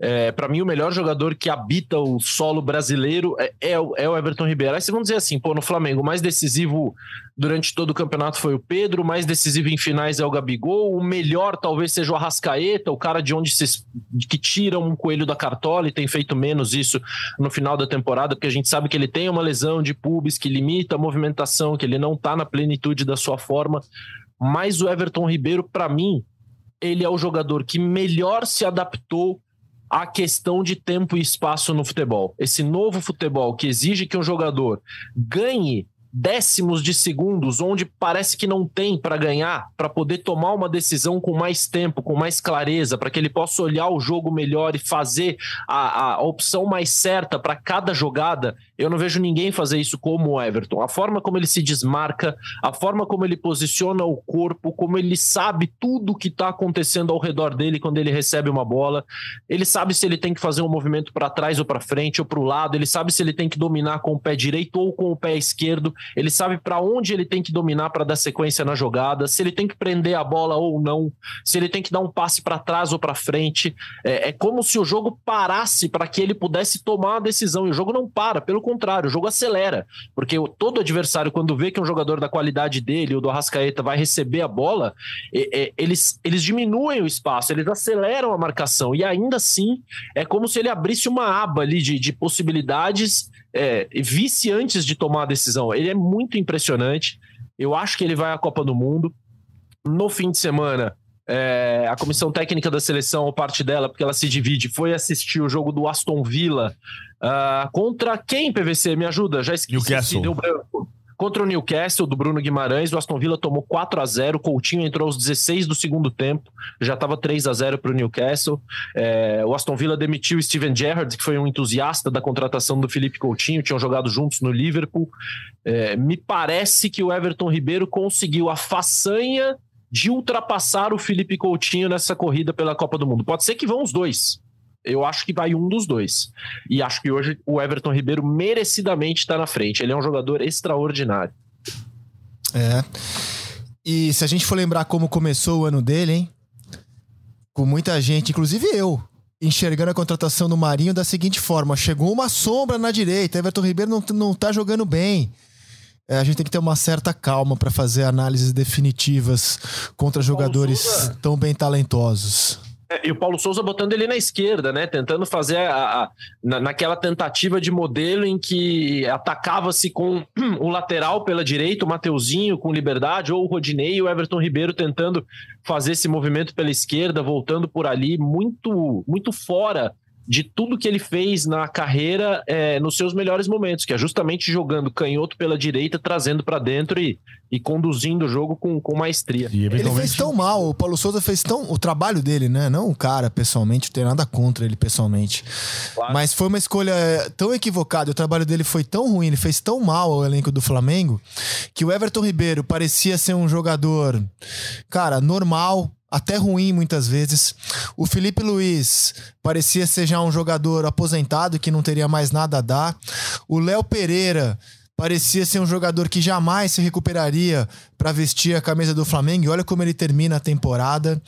É, para mim, o melhor jogador que habita o solo brasileiro é, é, o, é o Everton Ribeiro. Aí vocês vão dizer assim, pô, no Flamengo, o mais decisivo durante todo o campeonato foi o Pedro, o mais decisivo em finais é o Gabigol, o melhor talvez seja o Arrascaeta, o cara de onde se, que tira um coelho da cartola e tem feito menos isso no final da temporada, porque a gente sabe que ele tem uma lesão de pubis que limita a movimentação, que ele não tá na plenitude da sua forma. Mas o Everton Ribeiro, para mim, ele é o jogador que melhor se adaptou a questão de tempo e espaço no futebol. Esse novo futebol que exige que um jogador ganhe décimos de segundos, onde parece que não tem para ganhar, para poder tomar uma decisão com mais tempo, com mais clareza, para que ele possa olhar o jogo melhor e fazer a, a opção mais certa para cada jogada. Eu não vejo ninguém fazer isso como o Everton. A forma como ele se desmarca, a forma como ele posiciona o corpo, como ele sabe tudo o que está acontecendo ao redor dele quando ele recebe uma bola. Ele sabe se ele tem que fazer um movimento para trás ou para frente ou para o lado. Ele sabe se ele tem que dominar com o pé direito ou com o pé esquerdo ele sabe para onde ele tem que dominar para dar sequência na jogada, se ele tem que prender a bola ou não, se ele tem que dar um passe para trás ou para frente. É, é, como se o jogo parasse para que ele pudesse tomar a decisão. E o jogo não para, pelo contrário, o jogo acelera. Porque todo adversário, quando vê que um jogador da qualidade dele, o do Arrascaeta, vai receber a bola, é, é, eles, eles diminuem o espaço, eles aceleram a marcação. E ainda assim, é como se ele abrisse uma aba ali de, de possibilidades é, vice antes de tomar a decisão. Ele é muito impressionante. Eu acho que ele vai à Copa do Mundo. No fim de semana, é, a comissão técnica da seleção, ou parte dela, porque ela se divide, foi assistir o jogo do Aston Villa uh, contra quem, PVC? Me ajuda, já esqueci. Newcastle. Deu branco. Contra o Newcastle, do Bruno Guimarães, o Aston Villa tomou 4 a 0 Coutinho entrou aos 16 do segundo tempo, já estava 3 a 0 para o Newcastle. É, o Aston Villa demitiu Steven Gerrard, que foi um entusiasta da contratação do Felipe Coutinho, tinham jogado juntos no Liverpool. É, me parece que o Everton Ribeiro conseguiu a façanha de ultrapassar o Felipe Coutinho nessa corrida pela Copa do Mundo. Pode ser que vão os dois, eu acho que vai um dos dois. E acho que hoje o Everton Ribeiro merecidamente está na frente. Ele é um jogador extraordinário. É. E se a gente for lembrar como começou o ano dele, hein? Com muita gente, inclusive eu, enxergando a contratação do Marinho da seguinte forma: chegou uma sombra na direita, Everton Ribeiro não, não tá jogando bem. É, a gente tem que ter uma certa calma para fazer análises definitivas contra jogadores tão bem talentosos. É, e o Paulo Souza botando ele na esquerda, né? Tentando fazer a, a na, naquela tentativa de modelo em que atacava-se com (clears throat) o lateral pela direita, o Mateuzinho com liberdade, ou o Rodinei e o Everton Ribeiro tentando fazer esse movimento pela esquerda, voltando por ali, muito, muito fora de tudo que ele fez na carreira é, nos seus melhores momentos, que é justamente jogando canhoto pela direita, trazendo para dentro e, e conduzindo o jogo com, com maestria. E ele fez tão mal, o Paulo Souza fez tão. O trabalho dele, né? Não o cara pessoalmente, não tem nada contra ele pessoalmente. Claro. Mas foi uma escolha tão equivocada, o trabalho dele foi tão ruim, ele fez tão mal ao elenco do Flamengo, que o Everton Ribeiro parecia ser um jogador, cara, normal, até ruim muitas vezes. O Felipe Luiz parecia ser já um jogador aposentado que não teria mais nada a dar. O Léo Pereira parecia ser um jogador que jamais se recuperaria para vestir a camisa do Flamengo. E olha como ele termina a temporada.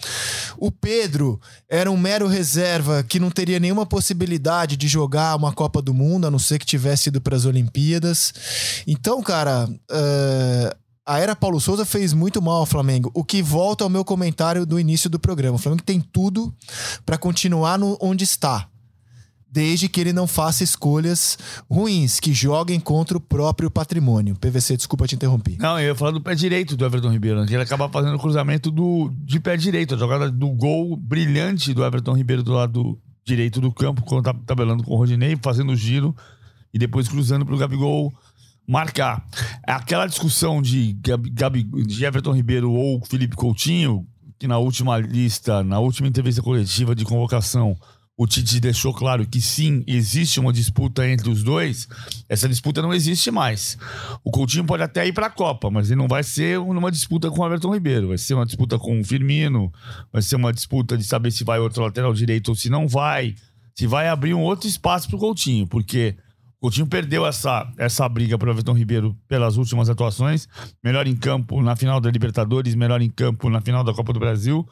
O Pedro era um mero reserva que não teria nenhuma possibilidade de jogar uma Copa do Mundo, a não ser que tivesse ido para as Olimpíadas. Então, cara, uh, a era Paulo Souza fez muito mal ao Flamengo. O que volta ao meu comentário do início do programa. O Flamengo tem tudo para continuar no, onde está. Desde que ele não faça escolhas ruins, que joguem contra o próprio patrimônio. PVC, desculpa te interromper. Não, eu ia falar do pé direito do Everton Ribeiro. Ele acaba fazendo o cruzamento do, de pé direito. A jogada do gol brilhante do Everton Ribeiro do lado direito do campo, quando tá tabelando com o Rodinei, fazendo o giro e depois cruzando para o Gabigol marcar. Aquela discussão de, Gabi, de Everton Ribeiro ou Felipe Coutinho, que na última lista, na última entrevista coletiva de convocação, o Tite deixou claro que sim, existe uma disputa entre os dois. Essa disputa não existe mais. O Coutinho pode até ir para a Copa, mas ele não vai ser uma disputa com o Everton Ribeiro. Vai ser uma disputa com o Firmino, vai ser uma disputa de saber se vai outro lateral direito ou se não vai. Se vai abrir um outro espaço para o Coutinho, porque Coutinho perdeu essa, essa briga para o Everton Ribeiro pelas últimas atuações. Melhor em campo na final da Libertadores, melhor em campo na final da Copa do Brasil.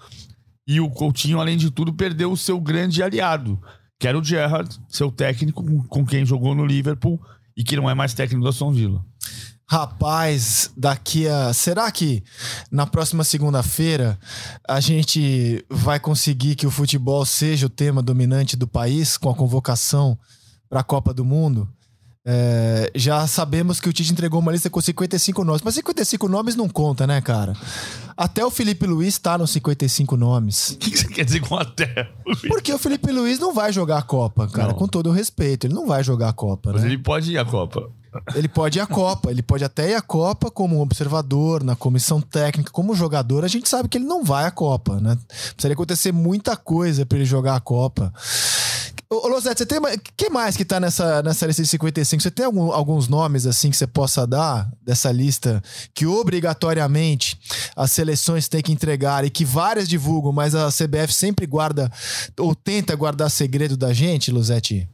E o Coutinho, além de tudo, perdeu o seu grande aliado, que era o Gerrard, seu técnico com quem jogou no Liverpool e que não é mais técnico do Aston Villa. Rapaz, daqui a. Será que na próxima segunda-feira a gente vai conseguir que o futebol seja o tema dominante do país com a convocação para a Copa do Mundo. É, já sabemos que o Tite entregou uma lista com 55 nomes, mas 55 nomes não conta, né, cara? Até o Felipe Luiz tá nos 55 nomes. O que, que, você quer dizer com até? Porque o Felipe Luiz não vai jogar a Copa, cara, não. com todo o respeito. Ele não vai jogar a Copa, Mas né? ele pode ir à Copa. Ele pode ir à Copa, ele pode até ir à Copa como observador, na comissão técnica, como jogador. A gente sabe que ele não vai à Copa, né? Precisaria acontecer muita coisa para ele jogar a Copa. Ô, Losete, você tem que mais que tá nessa, nessa lista de 55? Você tem algum, alguns nomes assim que você possa dar dessa lista que obrigatoriamente as seleções têm que entregar e que várias divulgam, mas a CBF sempre guarda ou tenta guardar segredo da gente, Losete?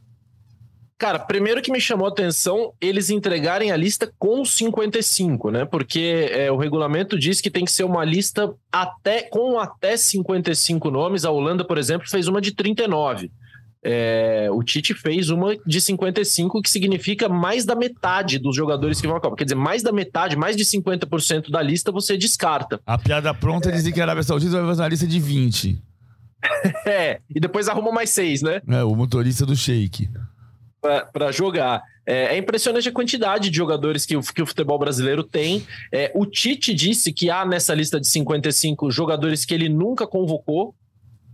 Cara, primeiro que me chamou a atenção eles entregarem a lista com 55, né? Porque é, o regulamento diz que tem que ser uma lista até com até 55 nomes. A Holanda, por exemplo, fez uma de 39. É, o Tite fez uma de 55, que significa mais da metade dos jogadores que vão à Copa. Quer dizer, mais da metade, mais de 50% da lista você descarta. A piada pronta é dizer que a Arábia Saudita vai fazer uma lista de 20. (laughs) é, e depois arruma mais seis, né? É, o motorista do Sheik. Para jogar. É, é, impressionante a quantidade de jogadores que o, que o futebol brasileiro tem. É, o Tite disse que há nessa lista de 55 jogadores que ele nunca convocou,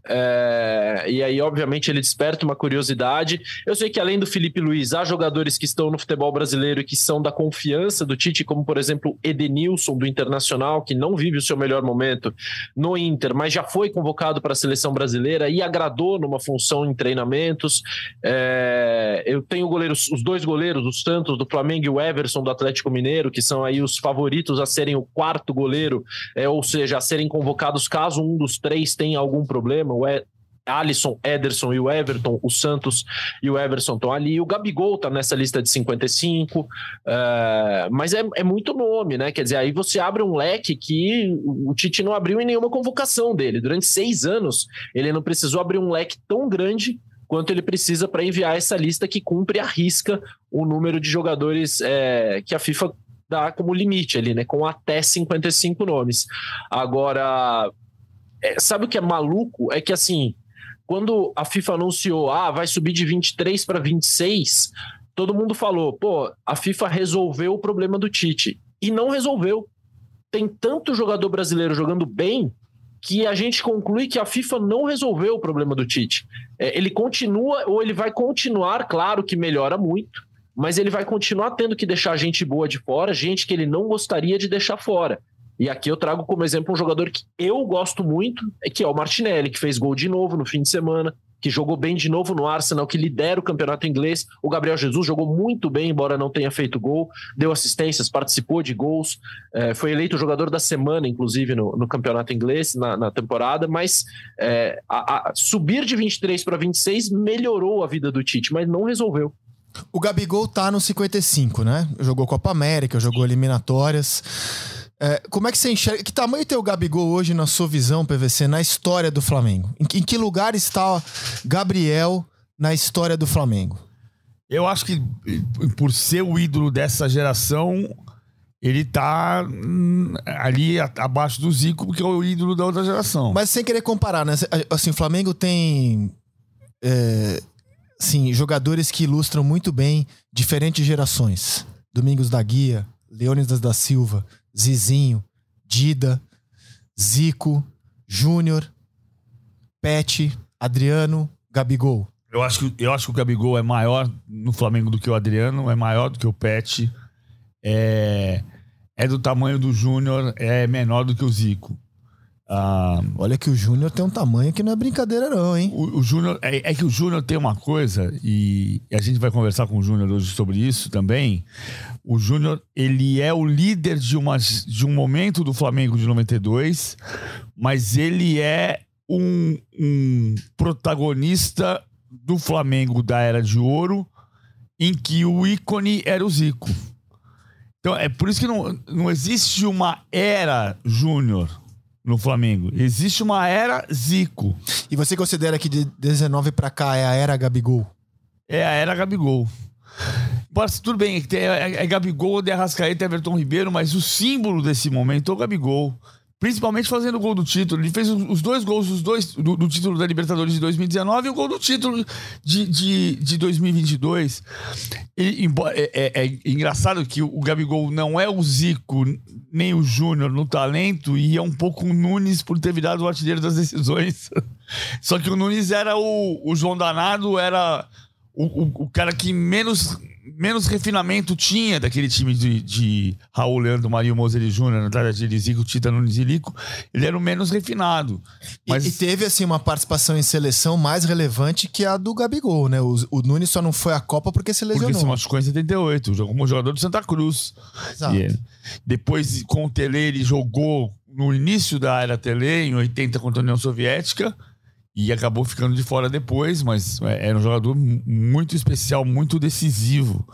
é, e aí, obviamente, ele desperta uma curiosidade. Eu sei que, além do Felipe Luiz, há jogadores que estão no futebol brasileiro e que são da confiança do Tite, como, por exemplo, Edenilson, do Internacional, que não vive o seu melhor momento no Inter, mas já foi convocado para a seleção brasileira e agradou numa função em treinamentos. É, eu tenho goleiros, os dois goleiros, os Santos do Flamengo e o Everson do Atlético Mineiro, que são aí os favoritos a serem o quarto goleiro, é, ou seja, a serem convocados caso um dos três tenha algum problema o Alisson, Ederson e o Everton, o Santos e o Everson estão ali, o Gabigol tá nessa lista de 55, uh, é, mas é, é muito nome, né? Quer dizer, aí você abre um leque que o Tite não abriu em nenhuma convocação dele. Durante seis anos, ele não precisou abrir um leque tão grande quanto ele precisa para enviar essa lista que cumpre a risca o número de jogadores é, que a FIFA dá como limite ali, né? Com até 55 nomes. Agora é, sabe o que é maluco? É que assim, quando a FIFA anunciou, ah, vai subir de 23 para 26, todo mundo falou, pô, a FIFA resolveu o problema do Tite. E não resolveu. Tem tanto jogador brasileiro jogando bem que a gente conclui que a FIFA não resolveu o problema do Tite. É, ele continua, ou ele vai continuar, claro que melhora muito, mas ele vai continuar tendo que deixar gente boa de fora, gente que ele não gostaria de deixar fora. E aqui eu trago como exemplo um jogador que eu gosto muito, que é o Martinelli, que fez gol de novo no fim de semana, que jogou bem de novo no Arsenal, que lidera o campeonato inglês. O Gabriel Jesus jogou muito bem, embora não tenha feito gol, deu assistências, participou de gols, é, foi eleito o jogador da semana, inclusive, no, no campeonato inglês, na, na temporada. Mas é, a, a subir de 23 para 26 melhorou a vida do Tite, mas não resolveu. O Gabigol tá no 55, né? Jogou Copa América, jogou eliminatórias. É, como é que você enxerga? Que tamanho tem o Gabigol hoje na sua visão, PVC, na história do Flamengo? Em, em que lugar está Gabriel na história do Flamengo? Eu acho que por ser o ídolo dessa geração, ele tá hum, ali abaixo do Zico, porque é o ídolo da outra geração. Mas sem querer comparar, né? Assim, o Flamengo tem. É, sim, jogadores que ilustram muito bem diferentes gerações. Domingos da Guia, Leônidas da Silva, Zizinho, Dida, Zico, Júnior, Pet, Adriano, Gabigol. Eu acho, que, eu acho que o Gabigol é maior no Flamengo do que o Adriano, é maior do que o Pet, é, é do tamanho do Júnior, é menor do que o Zico. Ah, Olha que o Júnior tem um tamanho que não é brincadeira, não, hein? O, o Júnior. É, é, que o Júnior tem uma coisa, e, a gente vai conversar com o Júnior hoje sobre isso também. O Júnior, ele é o líder de, uma, de um momento do Flamengo de 92, mas ele é um, um protagonista do Flamengo da Era de Ouro, em que o ícone era o Zico. Então é por isso que não, não existe uma era Júnior no Flamengo. Existe uma era Zico. E você considera que de 19 para cá é a era Gabigol? É a era Gabigol. Pode, tudo bem, é, é, é Gabigol, de Arrascaeta Everton Ribeiro, mas o símbolo desse momento é o Gabigol. Principalmente fazendo o gol do título. Ele fez os dois gols os dois, do, do título da Libertadores de 2019 e o gol do título de, de, de 2022. E, é, é, é, engraçado que o Gabigol não é o Zico nem o Júnior no talento e é um pouco o Nunes por ter virado o artilheiro das decisões. (laughs) Só que o Nunes era o, o João Danado, era o, o, o cara que menos menos refinamento tinha daquele time de, de Raul Leandro, Mario Moser Júnior, Natália de Zico, Tita Nunes e Lico, ele era o menos refinado. Mas... E, e, teve, assim, uma participação em seleção mais relevante que a do Gabigol, né? O, o Nunes só não foi à Copa porque se lesionou. Porque se machucou em 78, jogou como jogador do Santa Cruz. Exato. E, depois, com o Tele, ele jogou no início da era Tele, em 80 contra a União Soviética, e acabou ficando de fora depois, mas é, era um jogador muito especial, muito decisivo.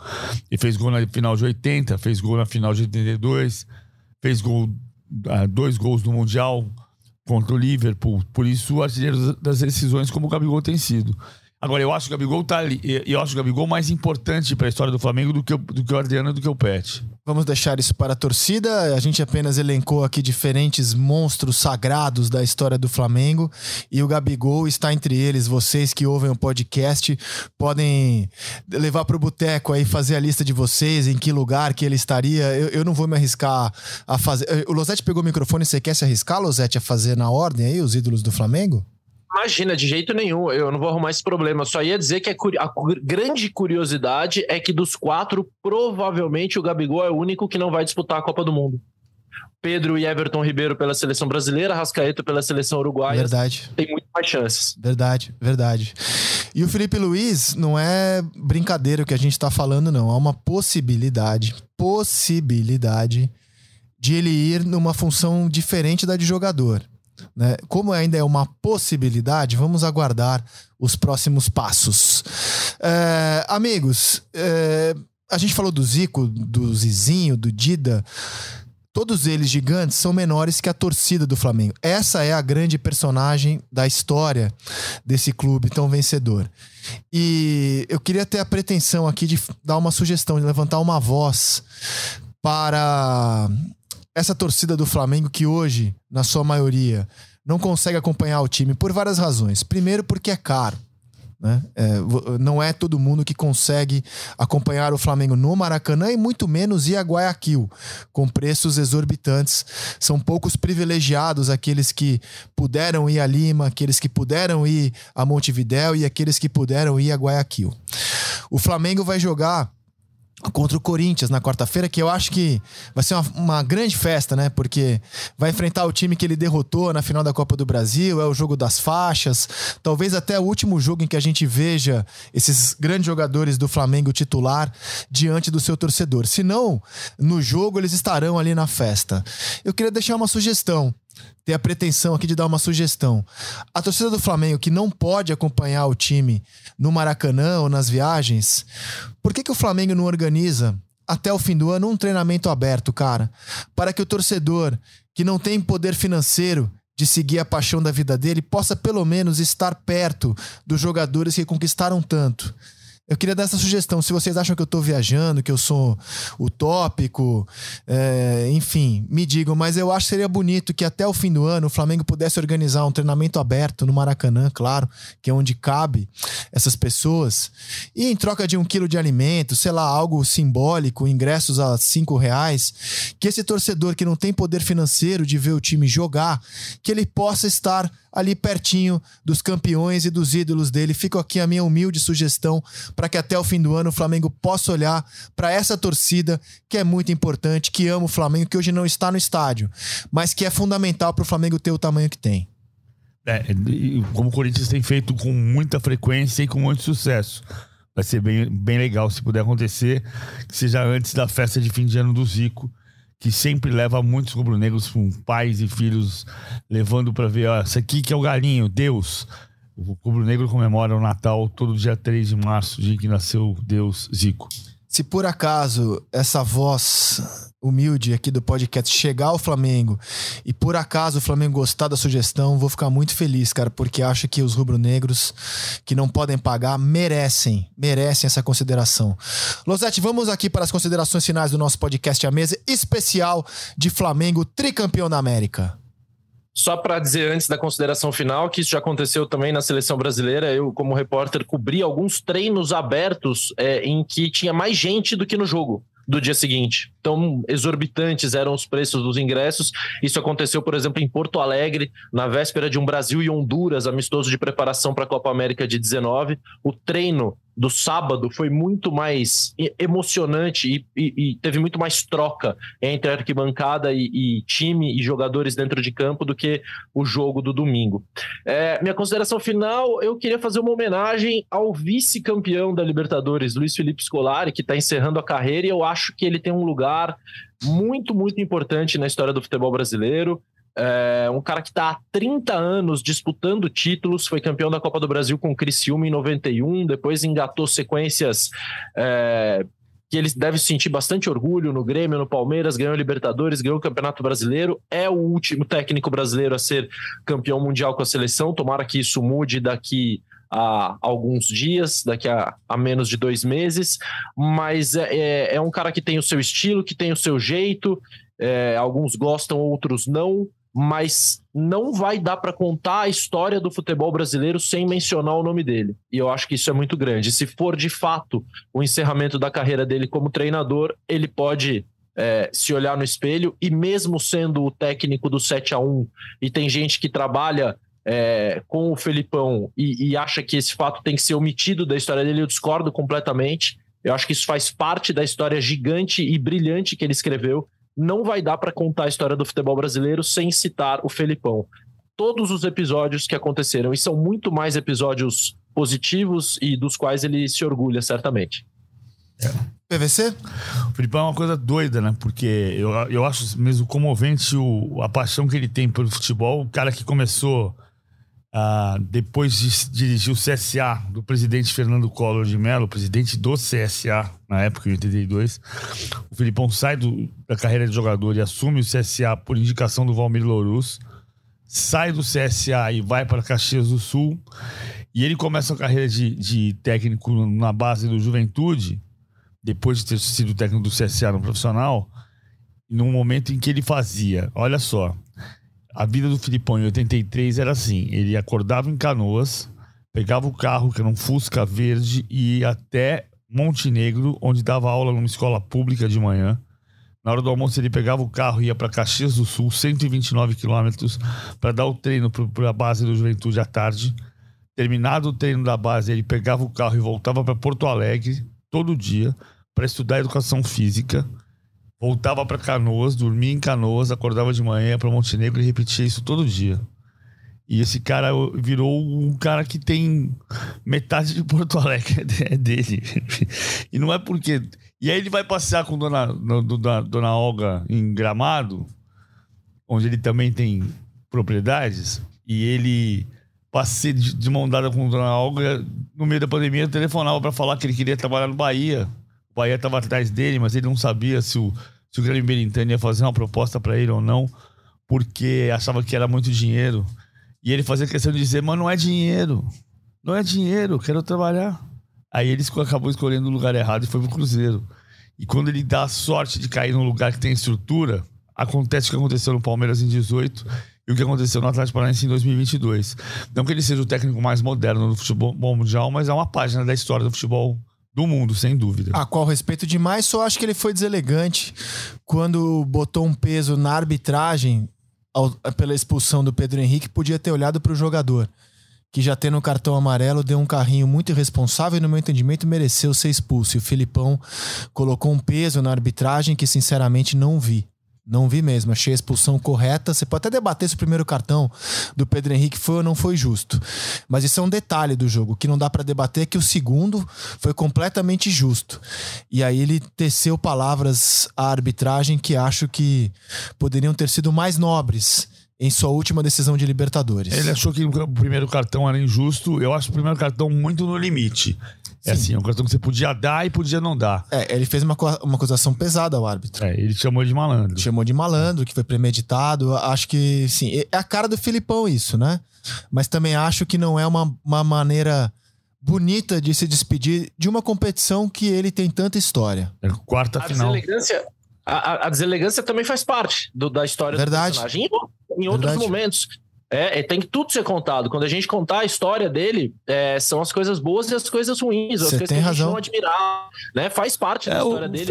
Ele fez gol na final de 80, fez gol na final de 82, fez gol, ah, dois gols no Mundial contra o Liverpool. Por isso, o artilheiro das decisões, como o Gabigol tem sido. Agora, eu acho que o Gabigol tá ali. Eu acho o Gabigol mais importante para a história do Flamengo do que, o, do que o Adriano do que o Pet. Vamos deixar isso para a torcida. A gente apenas elencou aqui diferentes monstros sagrados da história do Flamengo e o Gabigol está entre eles. Vocês que ouvem o podcast podem levar para o boteco aí, fazer a lista de vocês, em que lugar que ele estaria. Eu, eu não vou me arriscar a fazer. O Losete pegou o microfone, você quer se arriscar, Losete, a fazer na ordem aí os ídolos do Flamengo? Imagina, de jeito nenhum, eu não vou arrumar esse problema. Só ia dizer que a, a, grande curiosidade é que dos quatro, provavelmente o Gabigol é o único que não vai disputar a Copa do Mundo. Pedro e Everton Ribeiro pela seleção brasileira, Rascaeta pela seleção uruguaia. Verdade. Tem muito mais chances. Verdade, verdade. E o Felipe Luiz não é brincadeira o que a gente tá falando, não. Há uma possibilidade, possibilidade de ele ir numa função diferente da de jogador. Né? Como ainda é uma possibilidade, vamos aguardar os próximos passos. É, amigos, é, a gente falou do Zico, do Zizinho, do Dida. Todos eles gigantes são menores que a torcida do Flamengo. Essa é a grande personagem da história desse clube tão vencedor. E eu queria ter a pretensão aqui de dar uma sugestão, de levantar uma voz para essa torcida do Flamengo que hoje, na sua maioria, não consegue acompanhar o time por várias razões. Primeiro, porque é caro. Né? É, não é todo mundo que consegue acompanhar o Flamengo no Maracanã e muito menos ir a Guayaquil, com preços exorbitantes. São poucos privilegiados aqueles que puderam ir a Lima, aqueles que puderam ir a Montevidéu e aqueles que puderam ir a Guayaquil. O Flamengo vai jogar contra o Corinthians na quarta-feira, que eu acho que vai ser uma, uma, grande festa, né? Porque vai enfrentar o time que ele derrotou na final da Copa do Brasil, é o jogo das faixas, talvez até o último jogo em que a gente veja esses grandes jogadores do Flamengo titular diante do seu torcedor. Se não, no jogo eles estarão ali na festa. Eu queria deixar uma sugestão ter a pretensão aqui de dar uma sugestão. A torcida do Flamengo que não pode acompanhar o time no Maracanã ou nas viagens, por que, que o Flamengo não organiza até o fim do ano um treinamento aberto, cara? Para que o torcedor que não tem poder financeiro de seguir a paixão da vida dele possa pelo menos estar perto dos jogadores que conquistaram tanto. Eu queria dar essa sugestão. Se vocês acham que eu tô viajando, que eu sou utópico, é, enfim, me digam. Mas eu acho que seria bonito que até o fim do ano o Flamengo pudesse organizar um treinamento aberto no Maracanã, claro, que é onde cabe essas pessoas. E em troca de um quilo de alimento, sei lá, algo simbólico, ingressos a cinco reais, que esse torcedor que não tem poder financeiro de ver o time jogar, que ele possa estar ali pertinho dos campeões e dos ídolos dele. Fica aqui a minha humilde sugestão para que até o fim do ano o Flamengo possa olhar para essa torcida que é muito importante, que ama o Flamengo, que hoje não está no estádio, mas que é fundamental para o Flamengo ter o tamanho que tem. É, como o Corinthians tem feito com muita frequência e com muito sucesso. Vai ser bem, bem legal se puder acontecer, que seja antes da festa de fim de ano do Zico que sempre leva muitos rubro-negros com pais e filhos levando para ver, ó, isso aqui que é o galinho, Deus. O rubro-negro comemora o Natal todo dia 3 de março, dia que nasceu Deus Zico. Se por acaso essa voz humilde aqui do podcast chegar ao Flamengo e por acaso o Flamengo gostar da sugestão, vou ficar muito feliz, cara, porque acho que os rubro-negros que não podem pagar merecem, merecem essa consideração. Losete, vamos aqui para as considerações finais do nosso podcast à mesa especial de Flamengo tricampeão da América. Só para dizer antes da consideração final que isso já aconteceu também na seleção brasileira. Eu, como repórter, cobri alguns treinos abertos é, em que tinha mais gente do que no jogo do dia seguinte. Tão exorbitantes eram os preços dos ingressos. Isso aconteceu, por exemplo, em Porto Alegre, na véspera de um Brasil e Honduras amistoso de preparação para a Copa América de 19. O treino do sábado foi muito mais emocionante e, e, e, teve muito mais troca entre arquibancada e, e, time e jogadores dentro de campo do que o jogo do domingo. É, minha consideração final, eu queria fazer uma homenagem ao vice-campeão da Libertadores, Luiz Felipe Scolari, que está encerrando a carreira e eu acho que ele tem um lugar muito, muito importante na história do futebol brasileiro. É um cara que está há 30 anos disputando títulos, foi campeão da Copa do Brasil com o Criciúma em 91, depois engatou sequências é, que ele deve sentir bastante orgulho no Grêmio, no Palmeiras, ganhou Libertadores, ganhou o Campeonato Brasileiro, é o último técnico brasileiro a ser campeão mundial com a seleção, tomara que isso mude daqui a alguns dias, daqui a, a menos de dois meses, mas é, é, é um cara que tem o seu estilo, que tem o seu jeito, é, alguns gostam, outros não, mas não vai dar para contar a história do futebol brasileiro sem mencionar o nome dele. E eu acho que isso é muito grande. Se for de fato o encerramento da carreira dele como treinador, ele pode é, se olhar no espelho e mesmo sendo o técnico do 7 a 1 e tem gente que trabalha é, com o Felipão e, e acha que esse fato tem que ser omitido da história dele, eu discordo completamente. Eu acho que isso faz parte da história gigante e brilhante que ele escreveu não vai dar para contar a história do futebol brasileiro sem citar o Felipão. Todos os episódios que aconteceram, e são muito mais episódios positivos e dos quais ele se orgulha, certamente. É. PVC? O Felipão é uma coisa doida, né? Porque eu, eu acho mesmo comovente o, a paixão que ele tem pelo futebol. O cara que começou Uh, depois de dirigir o CSA do presidente Fernando Collor de Mello, presidente do CSA na época, em 82, o Filipão sai do, da carreira de jogador e assume o CSA por indicação do Valmir Louruz, sai do CSA e vai para Caxias do Sul, e ele começa a carreira de, de técnico na base do Juventude, depois de ter sido técnico do CSA no profissional, num momento em que ele fazia, olha só, a vida do Filipão em 83 era assim: ele acordava em Canoas, pegava o carro, que era um Fusca verde, e ia até Montenegro, onde dava aula numa escola pública de manhã. Na hora do almoço, ele pegava o carro e ia para Caxias do Sul, 129 quilômetros, para dar o treino para a base do Juventude à tarde. Terminado o treino da base, ele pegava o carro e voltava para Porto Alegre todo dia para estudar educação física. Voltava para Canoas, dormia em Canoas, acordava de manhã para Montenegro e repetia isso todo dia. E esse cara virou um cara que tem metade de Porto Alegre (laughs) é dele. E não é porque. E aí ele vai passear com dona, dona, dona Olga em Gramado, onde ele também tem propriedades, e ele passei de mão dada com dona Olga no meio da pandemia, telefonava para falar que ele queria trabalhar no Bahia. O Bahia estava atrás dele, mas ele não sabia se o, se o Grêmio Berintani ia fazer uma proposta para ele ou não, porque achava que era muito dinheiro. E ele fazia questão de dizer, mas não é dinheiro. Não é dinheiro, quero trabalhar. Aí ele acabou escolhendo o lugar errado e foi pro Cruzeiro. E quando ele dá a sorte de cair num lugar que tem estrutura, acontece o que aconteceu no Palmeiras em 18 e o que aconteceu no Atlético Paranaense em 2022. Não que ele seja o técnico mais moderno do futebol mundial, mas é uma página da história do futebol do mundo, sem dúvida. A qual respeito demais, só acho que ele foi deselegante quando botou um peso na arbitragem ao, pela expulsão do Pedro Henrique, podia ter olhado para o jogador, que já tendo o cartão amarelo, deu um carrinho muito irresponsável e, no meu entendimento, mereceu ser expulso. E o Filipão colocou um peso na arbitragem que, sinceramente, não vi. Não vi mesmo, achei a expulsão correta. Você pode até debater se o primeiro cartão do Pedro Henrique foi ou não foi justo. Mas isso é um detalhe do jogo. Que não dá para debater é que o segundo foi completamente justo. E aí ele teceu palavras à arbitragem que acho que poderiam ter sido mais nobres em sua última decisão de Libertadores. Ele achou que o primeiro cartão era injusto. Eu acho o primeiro cartão muito no limite. É assim, é uma questão que você podia dar e podia não dar. É, ele fez uma, uma acusação pesada ao árbitro. É, ele chamou de malandro. Chamou de malandro, que foi premeditado. Acho que, sim, é a cara do Filipão isso, né? Mas também acho que não é uma, uma maneira bonita de se despedir de uma competição que ele tem tanta história. É quarta a final. Deselegância, a, a, deselegância também faz parte do, da história Verdade. do personagem. Em, em outros Verdade. momentos. É, é, tem que tudo ser contado. Quando a gente contar a história dele, é, são as coisas boas e as coisas ruins, as Você coisas tem que a gente razão. não admirar, né? Faz parte da É, história o dele,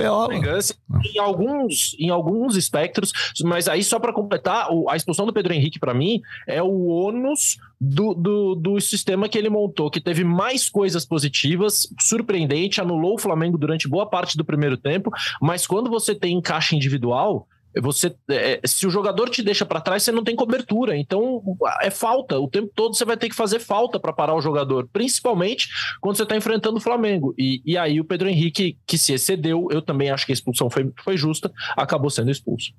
em alguns, em alguns espectros, mas aí só para completar, a expulsão do Pedro Henrique para mim é o ônus do, do, do sistema que ele montou, que teve mais coisas positivas, surpreendente, anulou o Flamengo durante boa parte do primeiro tempo, mas quando você tem encaixe individual, você é, se o jogador te deixa para trás, você não tem cobertura. Então é falta. O tempo todo você vai ter que fazer falta para parar o jogador, principalmente quando você está enfrentando o Flamengo. E, e aí o Pedro Henrique, que se excedeu, eu também acho que a expulsão foi, foi justa, acabou sendo expulso.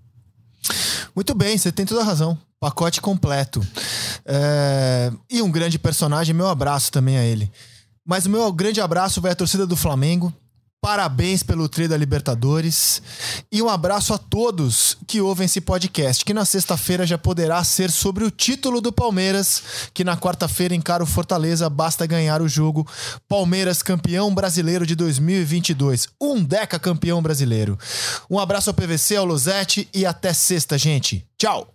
Muito bem, você tem toda a razão. Pacote completo. É, E um grande personagem, meu abraço também a ele. Mas o meu grande abraço vai à torcida do Flamengo. Parabéns pelo tri da Libertadores. E um abraço a todos que ouvem esse podcast, que na sexta-feira já poderá ser sobre o título do Palmeiras, que na quarta-feira encara o Fortaleza, basta ganhar o jogo. Palmeiras campeão brasileiro de 2022. Um deca campeão brasileiro. Um abraço ao PVC, ao Losete e até sexta, gente. Tchau!